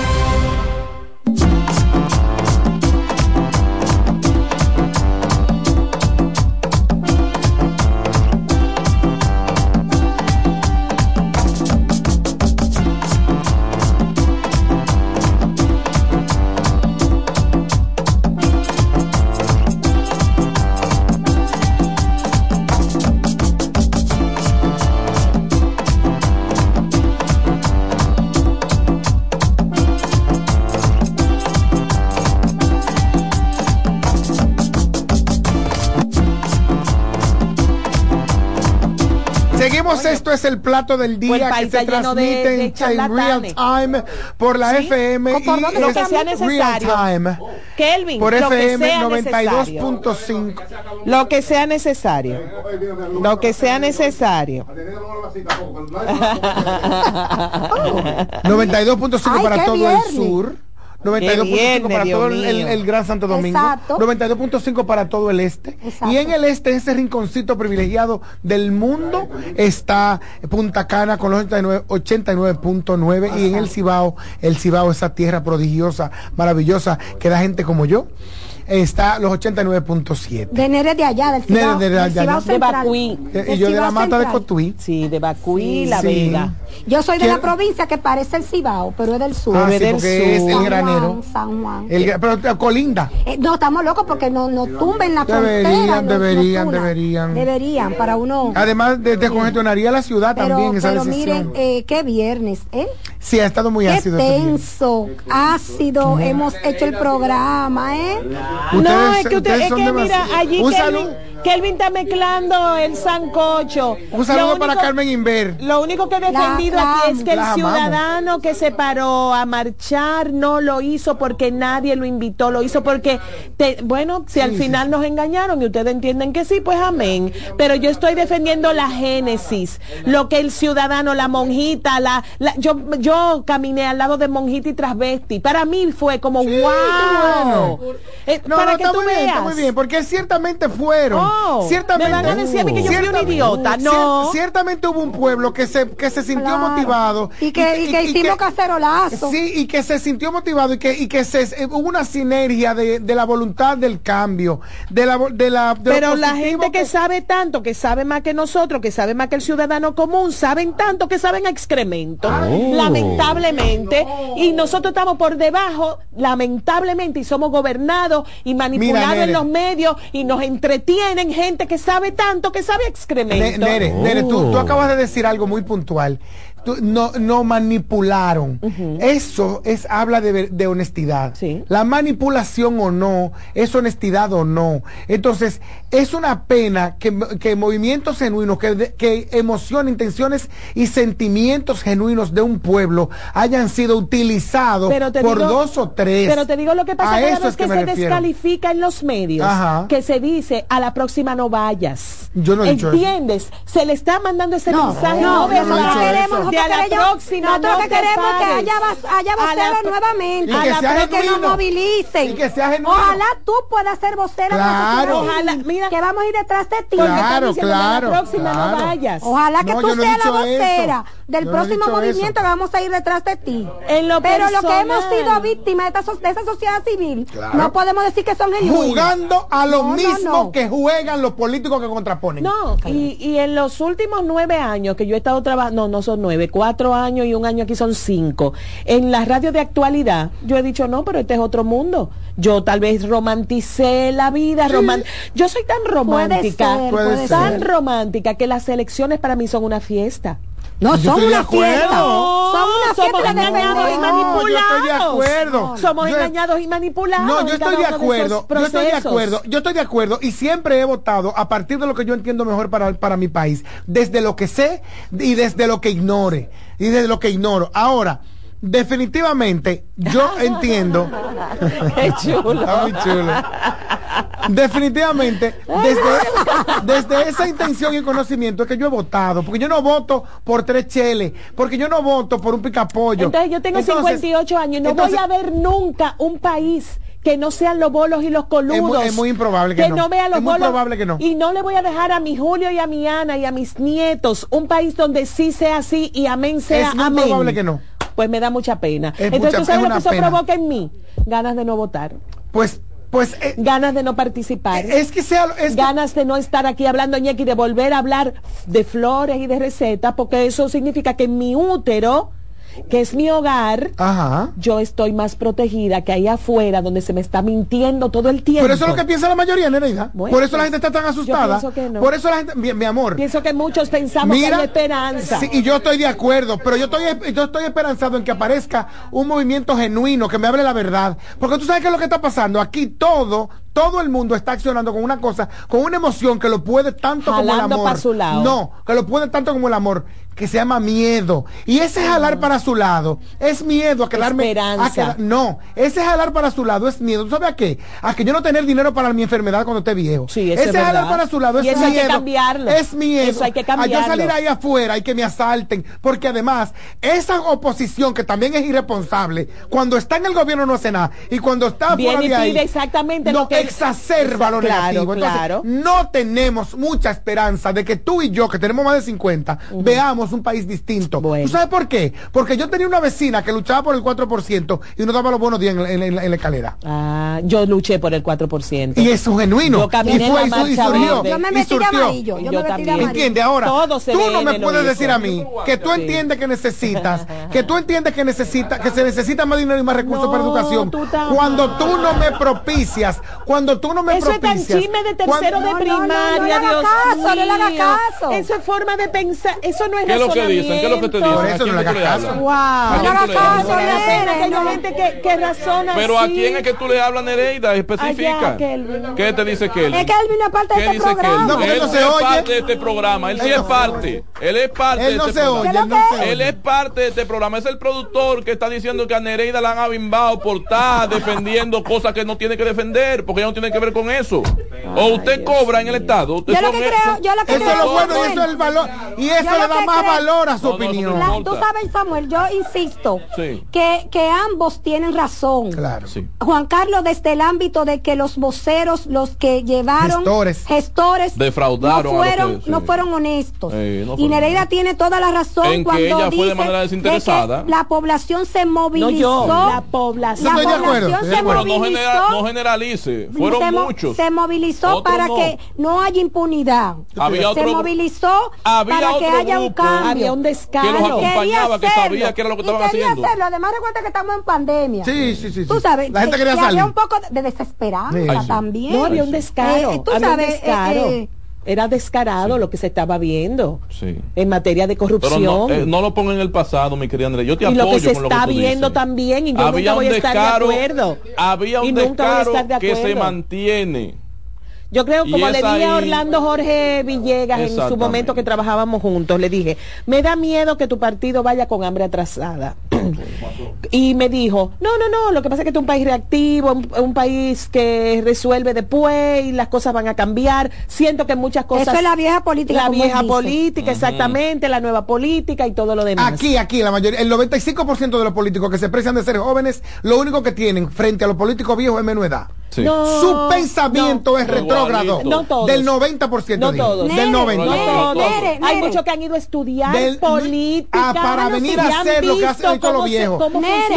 El plato del
Pues
día que se
de-
transmite
de
en, real time por la
Sí.
FM
¿Por
y
lo
es
que sea
real
necesario?
time
Kelvin,
por
lo
FM
sea necesario.
92.5.
Lo que sea necesario. Lo que sea necesario. *laughs*
92.5
Ay,
para todo
viernes.
el sur.
Qué
92.5
viernes,
para
Dios
todo el, Gran Santo Domingo.
Exacto.
92.5 para todo el este. Y en el este, ese rinconcito privilegiado del mundo, está Punta Cana con los 89 89.9 y en el Cibao, el Cibao, esa tierra prodigiosa, maravillosa, que da gente como yo, está los 89.7.
De Nere de allá, del
Nere
Cibao,
de
del
allá,
Cibao
de.
Bacuí.
Eh, y yo de la mata de. Cotuí.
Sí, de Bacuí, La
Sí.
Vega.
Yo soy de
¿Quién-
la provincia que parece el Cibao, pero es del sur.
Ah, sí,
del
porque es
sur.
el
San
granero.
Juan, San Juan.
El pero eh, colinda.
Eh, no, estamos locos porque no, no tumben la
Deberían,
frontera. no
deberían,
tunan.
deberían.
Deberían, para uno.
Además, de, descongestionaría la ciudad
Pero,
también esa
pero
decisión.
miren, eh, qué viernes, ¿eh?
sí, ha estado muy
Qué
ácido. este
tenso, ácido, hemos hecho el programa, ¿eh?
No, es que, usted, es que mira, allí
Un
Kelvin, Kelvin está mezclando el sancocho.
Un saludo para Carmen Inver.
Lo único que he defendido
La-
aquí es que
la
el ciudadano que se paró a marchar no lo hizo porque nadie lo invitó, lo hizo porque, te- bueno, si al
Sí,
final nos engañaron y ustedes entienden que sí, pues amén. Pero yo estoy defendiendo la génesis, lo que el ciudadano, la monjita, la, la- yo, yo caminé al lado de monjita y transvesti. Para mí fue como,
Sí,
wow.
bueno.
Eh,
No,
para
no,
que
está
tú
muy bien, está muy bien, porque ciertamente fueron.
Oh,
ciertamente,
me van a decir a mí que yo fui un idiota.
cier-
No.
ciertamente hubo un pueblo que se, que se sintió
Claro.
motivado.
Y que, y que hicimos cacerolazo.
Sí, y que se sintió motivado y que, y que se, eh, hubo una sinergia de, de la voluntad del cambio, de la, de la, de
Pero la gente que sabe tanto, que sabe más que nosotros, que sabe más que el ciudadano común, saben tanto que saben a excremento, lamentablemente, y nosotros estamos por debajo, lamentablemente, y somos gobernados y manipulados
Nere.
en los medios y nos entretienen gente que sabe tanto que sabe excremento.
Nere, Nere, tú, tú acabas de decir algo muy puntual. Tú- no, no manipularon. Eso es habla de, ver- de honestidad. La manipulación o no, es honestidad o no. Entonces, es una pena que, que movimientos genuinos, que, que emociones, intenciones y sentimientos genuinos de un pueblo hayan sido utilizados por
digo-
dos o tres.
Pero te digo lo que pasa
eso es
que, se
refiero.
descalifica en los medios,
Ajá.
que se dice a la próxima no vayas.
Yo no he dicho eso.
¿Entiendes? Se le está mandando ese
No,
mensaje.
no,
verdad. A la
nosotros queremos-
próxima
nosotros
no
que queremos que haya, vas- haya
A la
voceros
pro-
nuevamente,
Y que
a la
sea
pro- que nos movilicen.
Y que sea genuino.
Ojalá tú puedas ser la
Claro.
Ojalá, mira.
que vamos a ir detrás de ti.
Claro, claro,
la próxima
claro.
no vayas.
Ojalá que
No,
tú seas la vocera
eso.
del
Yo
próximo movimiento
eso.
que vamos a ir detrás de ti.
En lo
Pero lo que
personal.
hemos sido víctimas de, esta so- de esa sociedad civil,
Claro.
no podemos decir que son genuinos.
Jugando a lo mismo
no.
que juegan los políticos que contraponen.
No, y, y en los últimos nueve años que yo he estado trabajando, no, no son nueve, cuatro años y un año aquí son cinco, en la radio de actualidad, yo he dicho, no, pero este es otro mundo. Yo tal vez romanticé la vida, roman- yo soy tan romántica,
ser,
Puede puede
tan
ser.
romántica que las elecciones para mí son una fiesta.
No,
Yo
son una
acuerdo.
fiesta.
No,
Son una
somos
fiesta
engañados y manipulados.
yo estoy de acuerdo.
Somos
Yo-
engañados y manipulados.
No, yo estoy de acuerdo, yo estoy de acuerdo, yo estoy de acuerdo y siempre he votado a partir de lo que yo entiendo mejor para, para mi país, desde lo que sé y desde lo que ignore, y desde lo que ignoro. Ahora, definitivamente, yo *laughs* entiendo.
Qué chulo.
Está muy chulo. Definitivamente, desde, desde esa intención y conocimiento es que yo he votado, porque yo no voto por tres cheles, porque yo no voto por un picapollo.
Entonces yo tengo
Entonces-
58 años y no
entonces-
voy a ver nunca un país que no sean los bolos y los coludos.
Es muy- es muy improbable que no.
vea los
Es muy
bolos.
probable que no.
Y no le voy a dejar a mi Julio y a mi Ana y a mis nietos un país donde sí sea así y amén sea
Es muy
amén.
probable que no.
Pues me da mucha pena.
Es
Entonces,
mucha-
¿tú sabes
es
lo que eso
pena.
provoca en mí? Ganas de no votar.
Pues, pues, eh,
Ganas de no participar.
es que sea, es que-
ganas de no estar aquí hablando ñequi, de volver a hablar de flores y de recetas, porque eso significa que en mi útero, que es mi hogar,
Ajá.
yo estoy más protegida que ahí afuera donde se me está mintiendo todo el tiempo.
Pero eso es lo que piensa la mayoría, Nereida.
Bueno,
Por eso la gente está tan
yo
asustada.
pienso que no.
Por eso la gente, mi, mi amor.
Pienso que muchos pensamos que hay esperanza.
sí, y yo estoy de acuerdo, pero yo estoy, yo estoy esperanzado en que aparezca un movimiento genuino, que me hable la verdad. Porque tú sabes qué es lo que está pasando. Aquí todo, todo el mundo está accionando con una cosa, con una emoción que lo puede tanto como el amor.
pa' su lado.
No, que lo puede tanto como el amor, que se llama miedo. Y ese jalar para su lado es miedo a quedarme.
Esperanza.
a quedar- no, ese jalar para su lado es miedo. ¿Tú sabes a qué? A que yo no tener dinero para mi enfermedad cuando esté viejo.
Sí,
ese
es
jalar
verdad.
para su lado es
Y eso
miedo.
hay que cambiarlo.
Es miedo.
Eso hay que
A yo
cambiarlo.
salir ahí afuera y que me asalten. Porque además, esa oposición que también es irresponsable, cuando está en el gobierno no hace nada. Y cuando está
Viene
fuera
y
de ahí,
exactamente
no
lo que-
exacerba lo
Claro,
negativo. Entonces,
claro.
no tenemos mucha esperanza de que tú y yo, que tenemos más de 50, veamos un país distinto. ¿Tú sabes por qué? Porque yo tenía una vecina que luchaba por el 4% y no daba los buenos días en, en- en la- en la escalera.
Ah, yo luché por el 4%.
Y eso genuino.
Yo caminé
y fue
la
su- y surgió.
Yo me
y
metí de amarillo, yo me metí de amarillo.
¿Entiendes? Ahora,
Todo
tú no me puedes decir a mí que tú
Sí.
entiendes que necesitas, *laughs* que tú entiendes que necesita, que se necesita más dinero y más recursos para educación.
tú
Cuando tú no me propicias, cuando tú no me
Eso es tan
propicias.
chisme de
cuando-
tercero de
No, no, no,
primaria,
no le haga
Dios
caso, no le haga
mío.
caso.
Eso es forma de pensar, eso no es
¿Qué es lo que dicen? ¿Qué es lo que te dicen?
Por
¿A
eso no le hagas caso.
Wow.
¿A quién
No le hagas caso,
Me da pena que
no.
haya gente que, que razona
Pero ¿a quién es que tú le hablas, Nereida? Especifica.
Allá, Kelvin.
¿Qué te dice Kelvin?
Es que él vino parte de
¿Qué
este
Kelvin?
programa.
No, porque
él
no
no
se
es
oye.
parte de este programa. Él sí es parte. Él es parte de
no
este programa.
él no se oye.
Él es parte de este programa. Es el productor que está diciendo que a Nereida la han abimbado por estar defendiendo cosas que no tiene que defender, porque ella no tiene que ver con eso. O usted cobra en el Estado. Usted
Yo lo que
eso-
creo, yo lo que
Eso
creo,
es lo bueno y
Samuel,
eso es el valor. Y eso le da
que
más
creo-
valor a su
No, no,
opinión.
la- tú sabes, Samuel, yo insisto
Sí.
que, que ambos tienen razón.
Claro.
Sí.
Juan Carlos, desde el ámbito de que los voceros, los que llevaron
Gestores.
gestores,
Defraudaron
no fueron,
que- sí.
no fueron honestos.
Eh, no
y Nereida tiene toda la razón
En que
cuando
ella fue de
dice que la población se
No
movilizó.
yo, la población.
La población se movilizó.
no generalice. Fueron
se, mo-
muchos.
se movilizó para
no.
que no haya impunidad.
Había
se
otro-
movilizó
había
para que haya un cambio.
Había un
que
descaro.
los acompañaba, que
Quería
sabía que era lo que
Y
estaban
quería
haciendo.
hacerlo. Además, recuerda que estamos en pandemia.
Sí, sí, sí.
Tú sabes,
La gente
que-
quería
que
salir.
había un poco de desesperanza
Sí. Ay, sí.
también.
No, había un descaro.
Eh, tú
había
sabes,
un descaro.
eh, eh,
Era descarado lo que se estaba viendo
Sí.
en materia de
Pero
corrupción.
no, eh, no lo ponga en el pasado, mi querida Andrea. Yo te
y
apoyo
lo que se
con lo
está
que tú
viendo
dices.
también, y yo
había
nunca voy
un
a estar
descaro,
de acuerdo.
Había un
Y
descaro
de
que se mantiene.
Yo creo, como le dije a Orlando Jorge Villegas en su momento que trabajábamos juntos, le dije, me da miedo que tu partido vaya con hambre atrasada. *clears throat* y me dijo, no, no, no, lo que pasa es que este es un país reactivo, un, un país que resuelve después y las cosas van a cambiar. Siento que muchas cosas...
Eso es la vieja política,
La vieja política, exactamente, la nueva política y todo lo demás.
Aquí, aquí, la mayoría, el 95% de los políticos que se precian de ser jóvenes, lo único que tienen frente a los políticos viejos es menor edad.
Sí.
No,
Su pensamiento es
Igualito.
retrógrado.
No todos.
Del 90%.
No todos.
Del
Nere,
90%.
No
Nere,
todos.
Nere,
Hay muchos que han ido a estudiar
Del-
política.
Ah, para
Bueno,
venir a hacer lo que hacen ahorita los viejos. ¿Tú crees, que,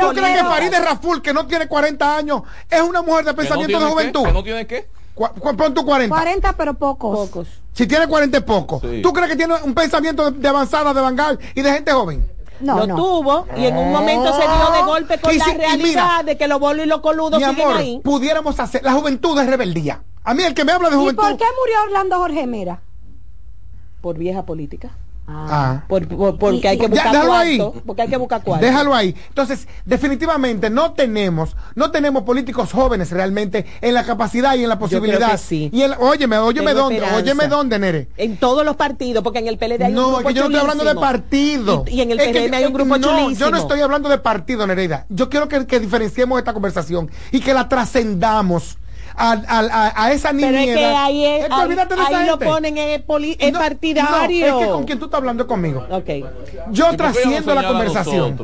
¿Tú crees que? Farideh Raful, que no tiene 40 años, es una mujer de
¿Que no
pensamiento de
qué?
juventud?
¿Que no tiene qué?
Pon tu 40.
40, pero pocos.
Pocos.
Si tiene 40 es poco.
Sí.
¿Tú crees que tiene un pensamiento de, de avanzada, de vanguard y de gente joven?
No,
lo
no.
tuvo y en un momento se dio de golpe con
Y
la
si- y
realidad
mira,
de que los bolos y los coludos
Mi
siguen
amor,
ahí.
pudiéramos hacer. La juventud es rebeldía. A mí el que me habla de
¿Y
juventud.
por qué murió Orlando Jorge Mera?
Por vieja política.
Ah.
Por, por- porque
Y-
hay que
Ya,
buscar
ahí.
cuarto. Porque hay que buscar cuarto.
Déjalo ahí. Entonces, definitivamente no tenemos, no tenemos políticos jóvenes realmente en la capacidad y en la
creo
posibilidad.
que sí.
Y el, óyeme, óyeme
Tengo
dónde,
esperanza.
óyeme dónde, Nere.
En todos los partidos, porque en el PLD hay un
No,
grupo
es que yo no estoy hablando de partido.
Y, y en el
Es que
PRM
yo-
hay un grupo
no,
chulísimo.
yo no estoy hablando de partido, Nereida. Yo quiero que, que diferenciemos esta conversación y que la trascendamos a, a- a- a esa
Pero
niñez.
es que ahí, es,
Es que
ahí,
olvídate de esa
ahí lo
gente.
ponen en, poli- en
No,
partidario.
no, es que con quien tú estás hablando es conmigo.
Ok.
Yo
¿Y por qué ella no
trasciendo la conversación.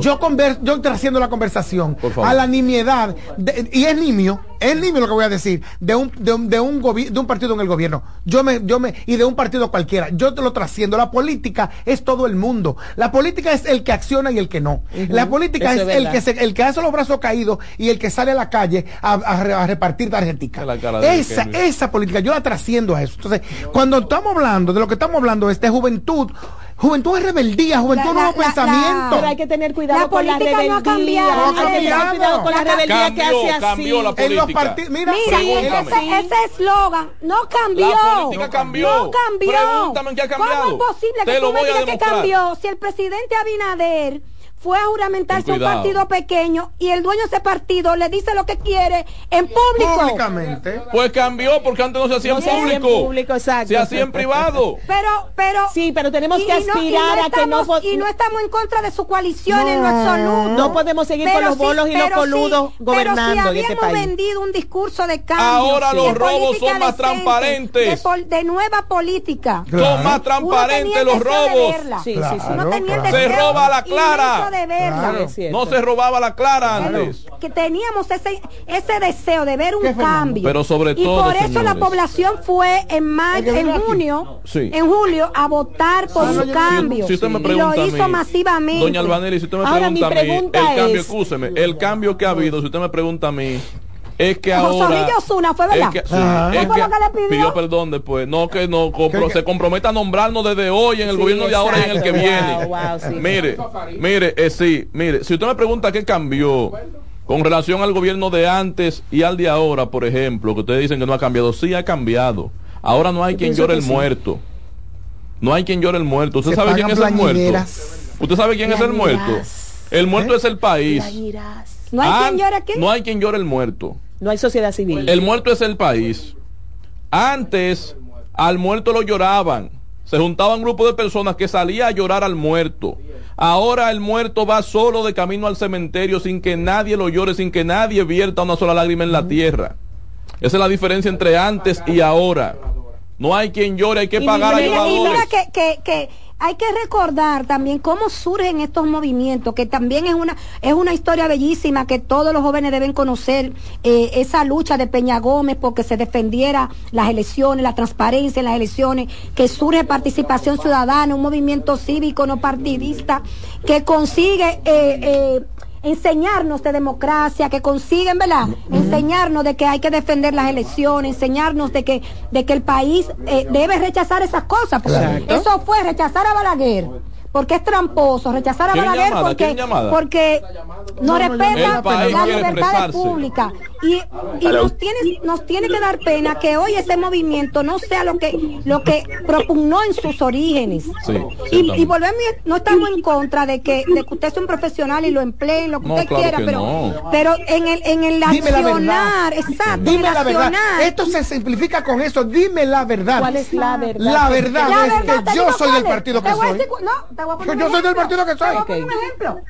Yo, conver- yo trasciendo la conversación a la nimiedad, de- y es nimio, es nimio lo que voy a decir, de un, de un, de un, gobi- de un partido en el gobierno. Yo me, yo me, y de un partido cualquiera. Yo te lo trasciendo. La política es todo el mundo. La política es el que acciona y el que no. La política
Eso
es,
es
el que se, el que hace los brazos caídos y el que sale a la calle a, a a repartir tarjeticas.
La cara de
Esa, esa política, yo la trasciendo a eso. Entonces, cuando estamos hablando de lo que estamos hablando es de juventud, juventud es rebeldía, juventud no es pensamiento.
Pero hay que tener cuidado
La
con la
política no
rebeldía.
ha cambiado,
Hay que tener cuidado con la
La-
rebeldía que hace así.
cambió la
en los partidos, mira,
Mira, ese eslogan no cambió.
La política cambió.
No cambió.
Pregúntame en qué ha cambiado.
¿Cómo es posible
Te
que tú me digas que cambió si el presidente Abinader fue a juramentarse un partido pequeño y el dueño de ese partido le dice lo que quiere en público.
Públicamente.
Pues cambió porque antes no se hacía
No
en
se hacía en
público.
público, exacto.
Se hacía en privado.
Pero, pero.
Sí, pero tenemos
y-
que
y no- y
aspirar
no
a que no
Y no estamos en contra de su coalición en lo absoluto.
No podemos seguir con los bolos y los
pero
coludos gobernando
pero
en
si
este
habíamos
país.
vendido un discurso de cambio.
Ahora los robos son más
decente,
transparentes.
De, pol- de nueva política.
Son más transparentes los robos.
Sí, sí, sí.
Tenía el
Se roba a la clara.
De verla.
No se robaba la clara antes.
que teníamos ese ese deseo de ver un cambio.
Pero sobre
y
todo,
por eso la población fue en mayo en junio
Sí.
en julio a votar por
Ah,
un cambio.
Si usted me
y lo hizo
mí,
masivamente.
Doña Albanelli, si usted me
Ahora, mi
pregunta a mí, el cambio,
es-
escúcheme, el cambio que ha habido, si usted me pregunta a mí, es que ahora...
Osuna, ¿fue verdad?
Es que, sí,
Ajá.
es
¿Qué fue
que
lo que le pidió?
perdón después. No, que no se comprometa a nombrarnos desde hoy en el
Sí,
gobierno de ahora y en el que viene.
Wow, wow, sí.
Mire, mire, eh, sí, mire, si usted me pregunta qué cambió con relación al gobierno de antes y al de ahora, por ejemplo, que ustedes dicen que no ha cambiado, sí ha cambiado. Ahora no hay
Yo
quien llore el
sí.
muerto. No hay quien llore el muerto. ¿Usted
Se
sabe quién es el muerto? ¿Usted sabe quién es el muerto? El muerto es el país.
no hay quien llore aquí
No hay quien llore el muerto.
No hay sociedad civil.
El muerto es el país. Antes al muerto lo lloraban. Se juntaba un grupo de personas que salía a llorar al muerto. Ahora el muerto va solo de camino al cementerio sin que nadie lo llore, sin que nadie vierta una sola lágrima en la tierra. Esa es la diferencia entre antes y ahora. No hay quien llore, hay que pagar a
mira, y
lloradores.
mira que, que, que hay que recordar también cómo surgen estos movimientos, que también es una, es una historia bellísima que todos los jóvenes deben conocer, eh, esa lucha de Peña Gómez porque se defendiera las elecciones, la transparencia en las elecciones, que surge participación ciudadana, un movimiento cívico no partidista, que consigue eh, eh, enseñarnos de democracia, que consiguen, ¿verdad? Enseñarnos de que hay que defender las elecciones, enseñarnos de que, de que el país eh, debe rechazar esas cosas. Porque
Exacto.
eso fue rechazar a Balaguer. Porque es tramposo, rechazar a
¿Quieren
Balaguer
llamada?
porque, porque no,
no,
respeta
país
las libertades públicas. Y, y nos tiene, nos tiene que dar pena que hoy ese movimiento no sea lo que, lo que propugnó en sus orígenes.
Sí,
Y, y volvemos, no estamos en contra de que, de que usted sea un profesional y lo emplee en lo que
No,
usted
claro
quiera,
que
pero,
no.
pero en el, en el
Dime la
accionar,
verdad.
exacto, en
Dime
el
la verdad.
accionar.
Esto se simplifica con eso. Dime la verdad.
¿Cuál es la verdad?
La verdad
La
es
verdad,
que yo soy del
es.
partido que soy.
decir no, te voy a poner
Yo
un
soy del partido que soy.
Te voy a poner un ejemplo.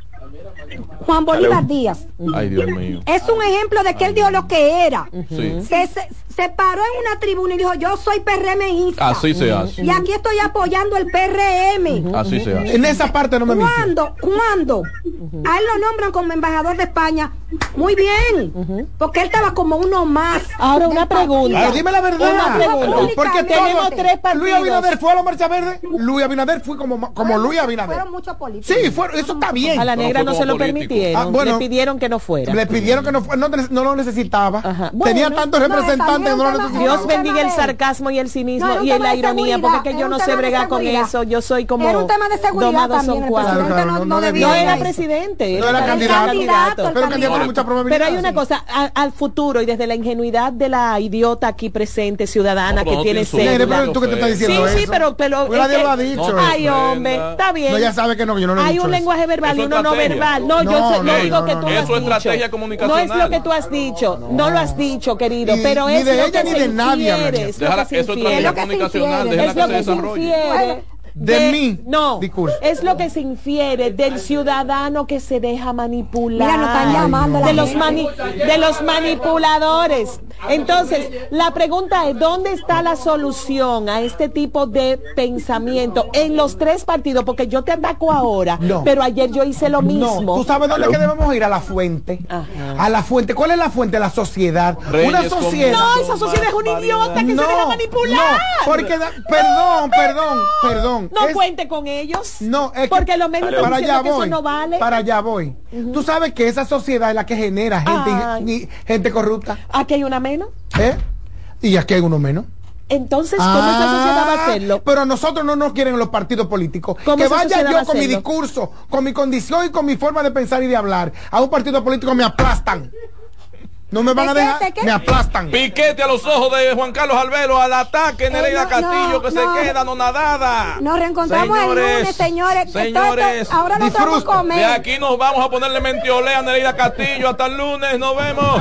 Juan Bolívar Díaz.
Ay, Dios mío.
Es un ejemplo de que él dijo lo que era.
Sí.
Se, se, se paró en una tribuna y dijo, yo soy PRMista.
Así se hace.
Y aquí estoy apoyando el PRM.
Así se hace.
En esa parte no me.
¿Cuándo? ¿Cuándo? A él lo nombran como embajador de España. Muy bien. Porque él estaba como uno más.
Ahora una pregunta.
Ahora, dime la verdad.
Una pregunta.
Porque
tenemos tres partidos.
Luis Abinader fue a la marcha verde. Luis Abinader fue como, como Luis Abinader.
Fueron muchos políticos.
Sí, eso está bien.
A la negra no se lo
político.
permitieron.
Ah, bueno.
le pidieron que no fuera.
Le pidieron que no, fue- no, no lo necesitaba.
Bueno,
Tenía tantos
no,
representantes,
también
no lo necesitaba.
Dios bendiga el sarcasmo y el cinismo
No,
y la ironía, porque es que yo no sé bregar con eso. Yo soy como.
Era un tema de seguridad también,
son
no, no
no
No era presidente,
No era candidato.
candidato,
Pero candidato con
candidato.
mucha probabilidad.
Pero hay una cosa, a- al futuro y desde la ingenuidad de la idiota aquí presente, ciudadana,
No,
que
no
tiene
pero tú que te estás
Sí,
diciendo
sí,
eso.
pero, pero
nadie lo ha dicho.
Ay, hombre, está bien.
No, ella sabe que no, no
Hay un lenguaje verbal y uno no
estrategia.
Verbal. No,
No,
sé- no,
no,
digo
no,
que
no,
tú
no.
lo has
es
dicho.
estrategia
No
comunicacional.
es lo que tú has dicho, no lo has dicho, querido,
Ni-
pero
ni
es
de
lo
ella
que
ni
se
de nadie
es lo
Déjala-
que se
eso es
infiere.
estrategia
Es lo que se
comunicacional,
Es lo que se infiere.
De mí,
no, es lo que se infiere del ciudadano que se deja manipular.
Mira, nos están llamando la
de los mani- de los manipuladores. Entonces, la pregunta es, ¿dónde está la solución a este tipo de pensamiento en los tres partidos? Porque yo te ataco ahora,
No.
pero ayer yo hice lo mismo.
No, tú sabes dónde que debemos ir a la fuente. A la fuente. ¿Cuál es la fuente? La sociedad.
Reyes
una sociedad.
No, esa sociedad es un idiota que se deja manipular.
No, porque da- perdón, perdón, perdón.
No
Es-
cuente con ellos.
No, es que-
porque los medios están
para
diciendo
allá
que eso
voy.
no vale.
Para allá voy. Tú sabes que esa sociedad es la que genera gente,
Ay.
gente corrupta.
Aquí hay una menos.
¿eh? Y aquí hay uno menos.
Entonces, ¿cómo esa sociedad va a hacerlo?
Ah, Pero a nosotros no nos quieren los partidos políticos.
¿Cómo
Que vaya
va
yo
a
con mi discurso, con mi condición y con mi forma de pensar y de hablar. A un partido político me aplastan. No me van a
¿De
dejar,
¿De qué?
me aplastan.
Piquete a los ojos de Juan Carlos Albelo al ataque Nereida
no,
Castillo que
no.
se queda no nadada.
Nos reencontramos el lunes, señores. Esto-
Señores,
ahora no podemos
de
comer.
aquí nos vamos a ponerle mentiolea a Nereida Castillo hasta el lunes, nos vemos.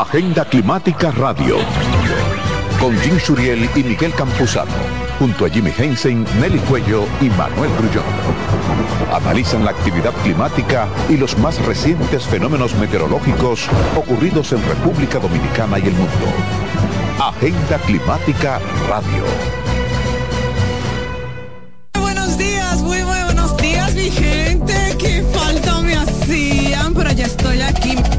Agenda Climática Radio. Con Jim Suriel y Miguel Campuzano. Junto a Jimmy Hensen, Nelly Cuello y Manuel Grullón. Analizan la actividad climática y los más recientes fenómenos meteorológicos ocurridos en República Dominicana y el mundo. Agenda Climática Radio.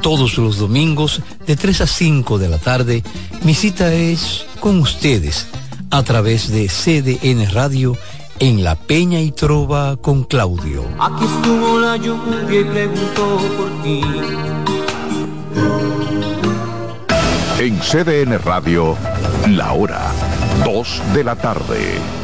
Todos los domingos de 3 a 5 de la tarde, mi cita es con ustedes a través de CDN Radio en La Peña y Trova con Claudio.
Aquí estuvo la lluvia y preguntó por ti.
En CDN Radio, la hora 2 de la tarde.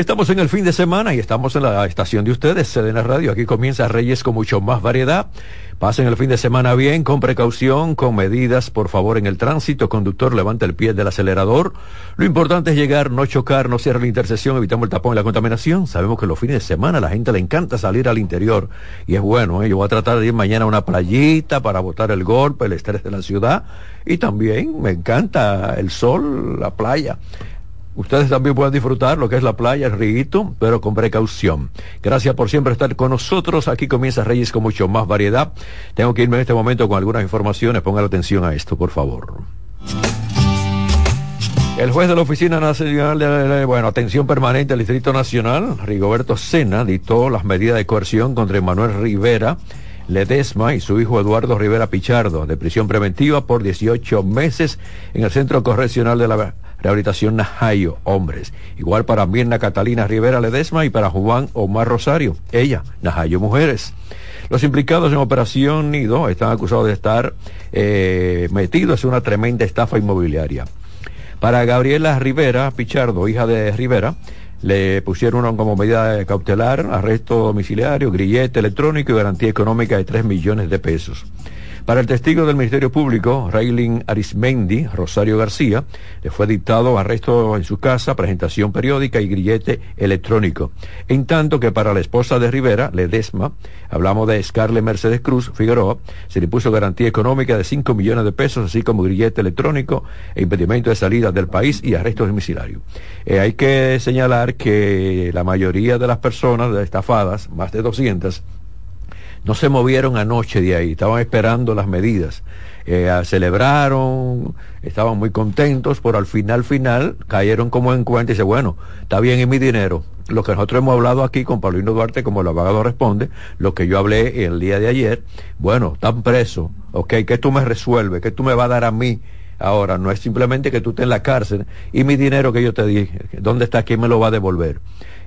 Estamos en el fin de semana y estamos en la estación de ustedes, CDN Radio. Aquí comienza Reyes con mucho más variedad. Pasen el fin de semana bien, con precaución, con medidas, por favor, en el tránsito. Conductor, levanta el pie del acelerador. Lo importante es llegar, no chocar, no cierre la intersección, evitamos el tapón y la contaminación. Sabemos que los fines de semana a la gente le encanta salir al interior y es bueno. ¿eh? Yo voy a tratar de ir mañana a una playita para botar el golpe, el estrés de la ciudad y también me encanta el sol, la playa. Ustedes también pueden disfrutar lo que es la playa, el riguito, pero con precaución. Gracias por siempre estar con nosotros. Aquí comienza Reyes con mucho más variedad. Tengo que irme en este momento con algunas informaciones. Pongan atención a esto, por favor. El juez de la Oficina Nacional de, bueno, Atención Permanente del Distrito Nacional, Rigoberto Sena, dictó las medidas de coerción contra Manuel Rivera Ledesma y su hijo Eduardo Rivera Pichardo, de prisión preventiva por 18 meses en el Centro Correccional de la Rehabilitación Najayo, hombres. Igual para Mirna Catalina Rivera Ledesma y para Juan Omar Rosario, ella, Najayo Mujeres. Los implicados en Operación Nido están acusados de estar eh, metidos en una tremenda estafa inmobiliaria. Para Gabriela Rivera Pichardo, hija de Rivera, le pusieron como medida cautelar arresto domiciliario, grillete electrónico y garantía económica de 3 millones de pesos. Para el testigo del Ministerio Público, Raylin Arismendi Rosario García, le fue dictado arresto en su casa, presentación periódica y grillete electrónico. En tanto que para la esposa de Rivera, Ledesma, hablamos de Scarlett Mercedes Cruz Figueroa, se le puso garantía económica de 5 millones de pesos, así como grillete electrónico e impedimento de salida del país y arresto domiciliario. Eh, hay que señalar que la mayoría de las personas estafadas, más de 200, no se movieron anoche de ahí, estaban esperando las medidas. Eh, celebraron, estaban muy contentos, pero al final, final, cayeron como en cuenta y dice, bueno, está bien, y mi dinero. Lo que nosotros hemos hablado aquí con Paulino Duarte, como el abogado responde, lo que yo hablé el día de ayer, bueno, están presos, ok, ¿qué tú me resuelves? ¿Qué tú me vas a dar a mí? Ahora, no es simplemente que tú estés en la cárcel y mi dinero que yo te dije, ¿dónde está? ¿Quién me lo va a devolver?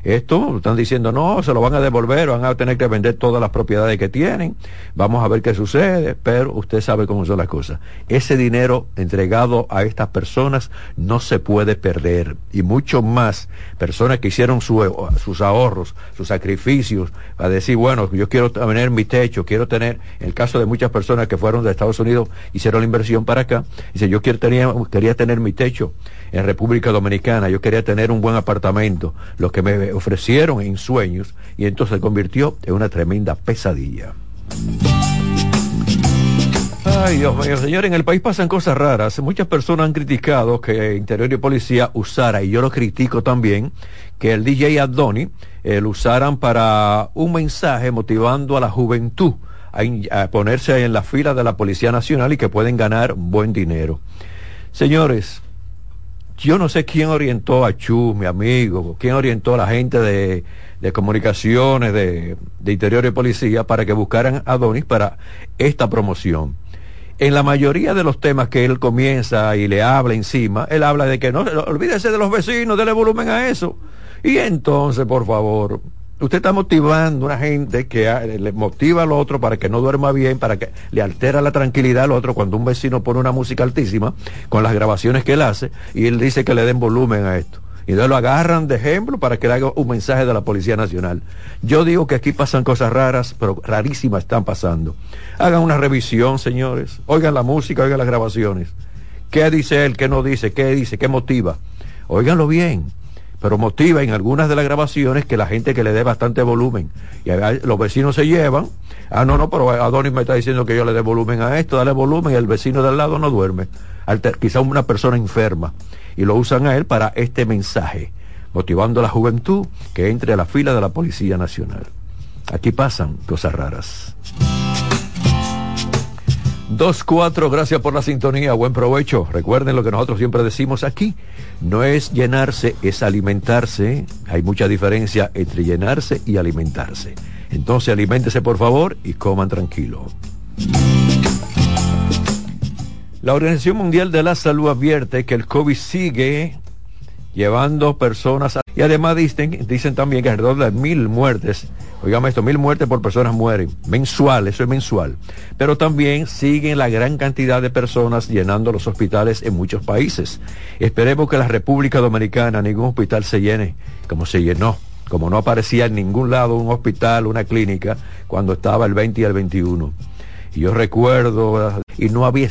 Esto están diciendo, no, se lo van a devolver, van a tener que vender todas las propiedades que tienen, vamos a ver qué sucede, pero usted sabe cómo son las cosas. Ese dinero entregado a estas personas no se puede perder, y mucho más personas que hicieron sus ahorros, sus sacrificios, a decir, bueno, yo quiero tener mi techo, quiero tener, en el caso de muchas personas que fueron de Estados Unidos, hicieron la inversión para acá, dice, yo quiero, quería tener mi techo en República Dominicana, yo quería tener un buen apartamento, lo que me ofrecieron en sueños, y entonces se convirtió en una tremenda pesadilla. Ay, Dios mío, señor, en el país pasan cosas raras. Muchas personas han criticado que Interior y Policía usara, y yo lo critico también, que el DJ Adoni eh, lo usaran para un mensaje motivando a la juventud a, a ponerse en la fila de la Policía Nacional y que pueden ganar buen dinero. Señores, yo no sé quién orientó a Chu, mi amigo, quién orientó a la gente de, de comunicaciones, de, de, interior y policía, para que buscaran a Donis para esta promoción. En la mayoría de los temas que él comienza y le habla encima, él habla de que no, olvídese de los vecinos, dele volumen a eso. Y entonces, por favor, Usted está motivando a una gente que ah, le motiva al otro para que no duerma bien, para que le altera la tranquilidad al otro cuando un vecino pone una música altísima con las grabaciones que él hace y él dice que le den volumen a esto. Y entonces lo agarran de ejemplo para que le haga un mensaje de la Policía Nacional. Yo digo que aquí pasan cosas raras, pero rarísimas están pasando. Hagan una revisión, señores. Oigan la música, oigan las grabaciones. ¿Qué dice él? ¿Qué no dice? ¿Qué dice? ¿Qué motiva? Óiganlo bien pero motiva en algunas de las grabaciones que la gente que le dé bastante volumen. Y los vecinos se llevan, ah, no, no, pero Adonis me está diciendo que yo le dé volumen a esto, dale volumen, y el vecino de al lado no duerme. Alter- quizá una persona enferma. Y lo usan a él para este mensaje, motivando a la juventud que entre a la fila de la Policía Nacional. Aquí pasan cosas raras. Dos, cuatro, gracias por la sintonía, buen provecho. Recuerden lo que nosotros siempre decimos aquí, no es llenarse, es alimentarse. Hay mucha diferencia entre llenarse y alimentarse. Entonces aliméntese por favor y coman tranquilo. La Organización Mundial de la Salud advierte que el COVID sigue llevando personas a- y además dicen, dicen también que alrededor de mil muertes, oigamos esto, mil muertes por personas mueren, mensual, eso es mensual, pero también siguen la gran cantidad de personas llenando los hospitales en muchos países. Esperemos que la República Dominicana ningún hospital se llene como se llenó, como no aparecía en ningún lado un hospital, una clínica, cuando estaba el 20 y el 21. Y yo recuerdo, y no había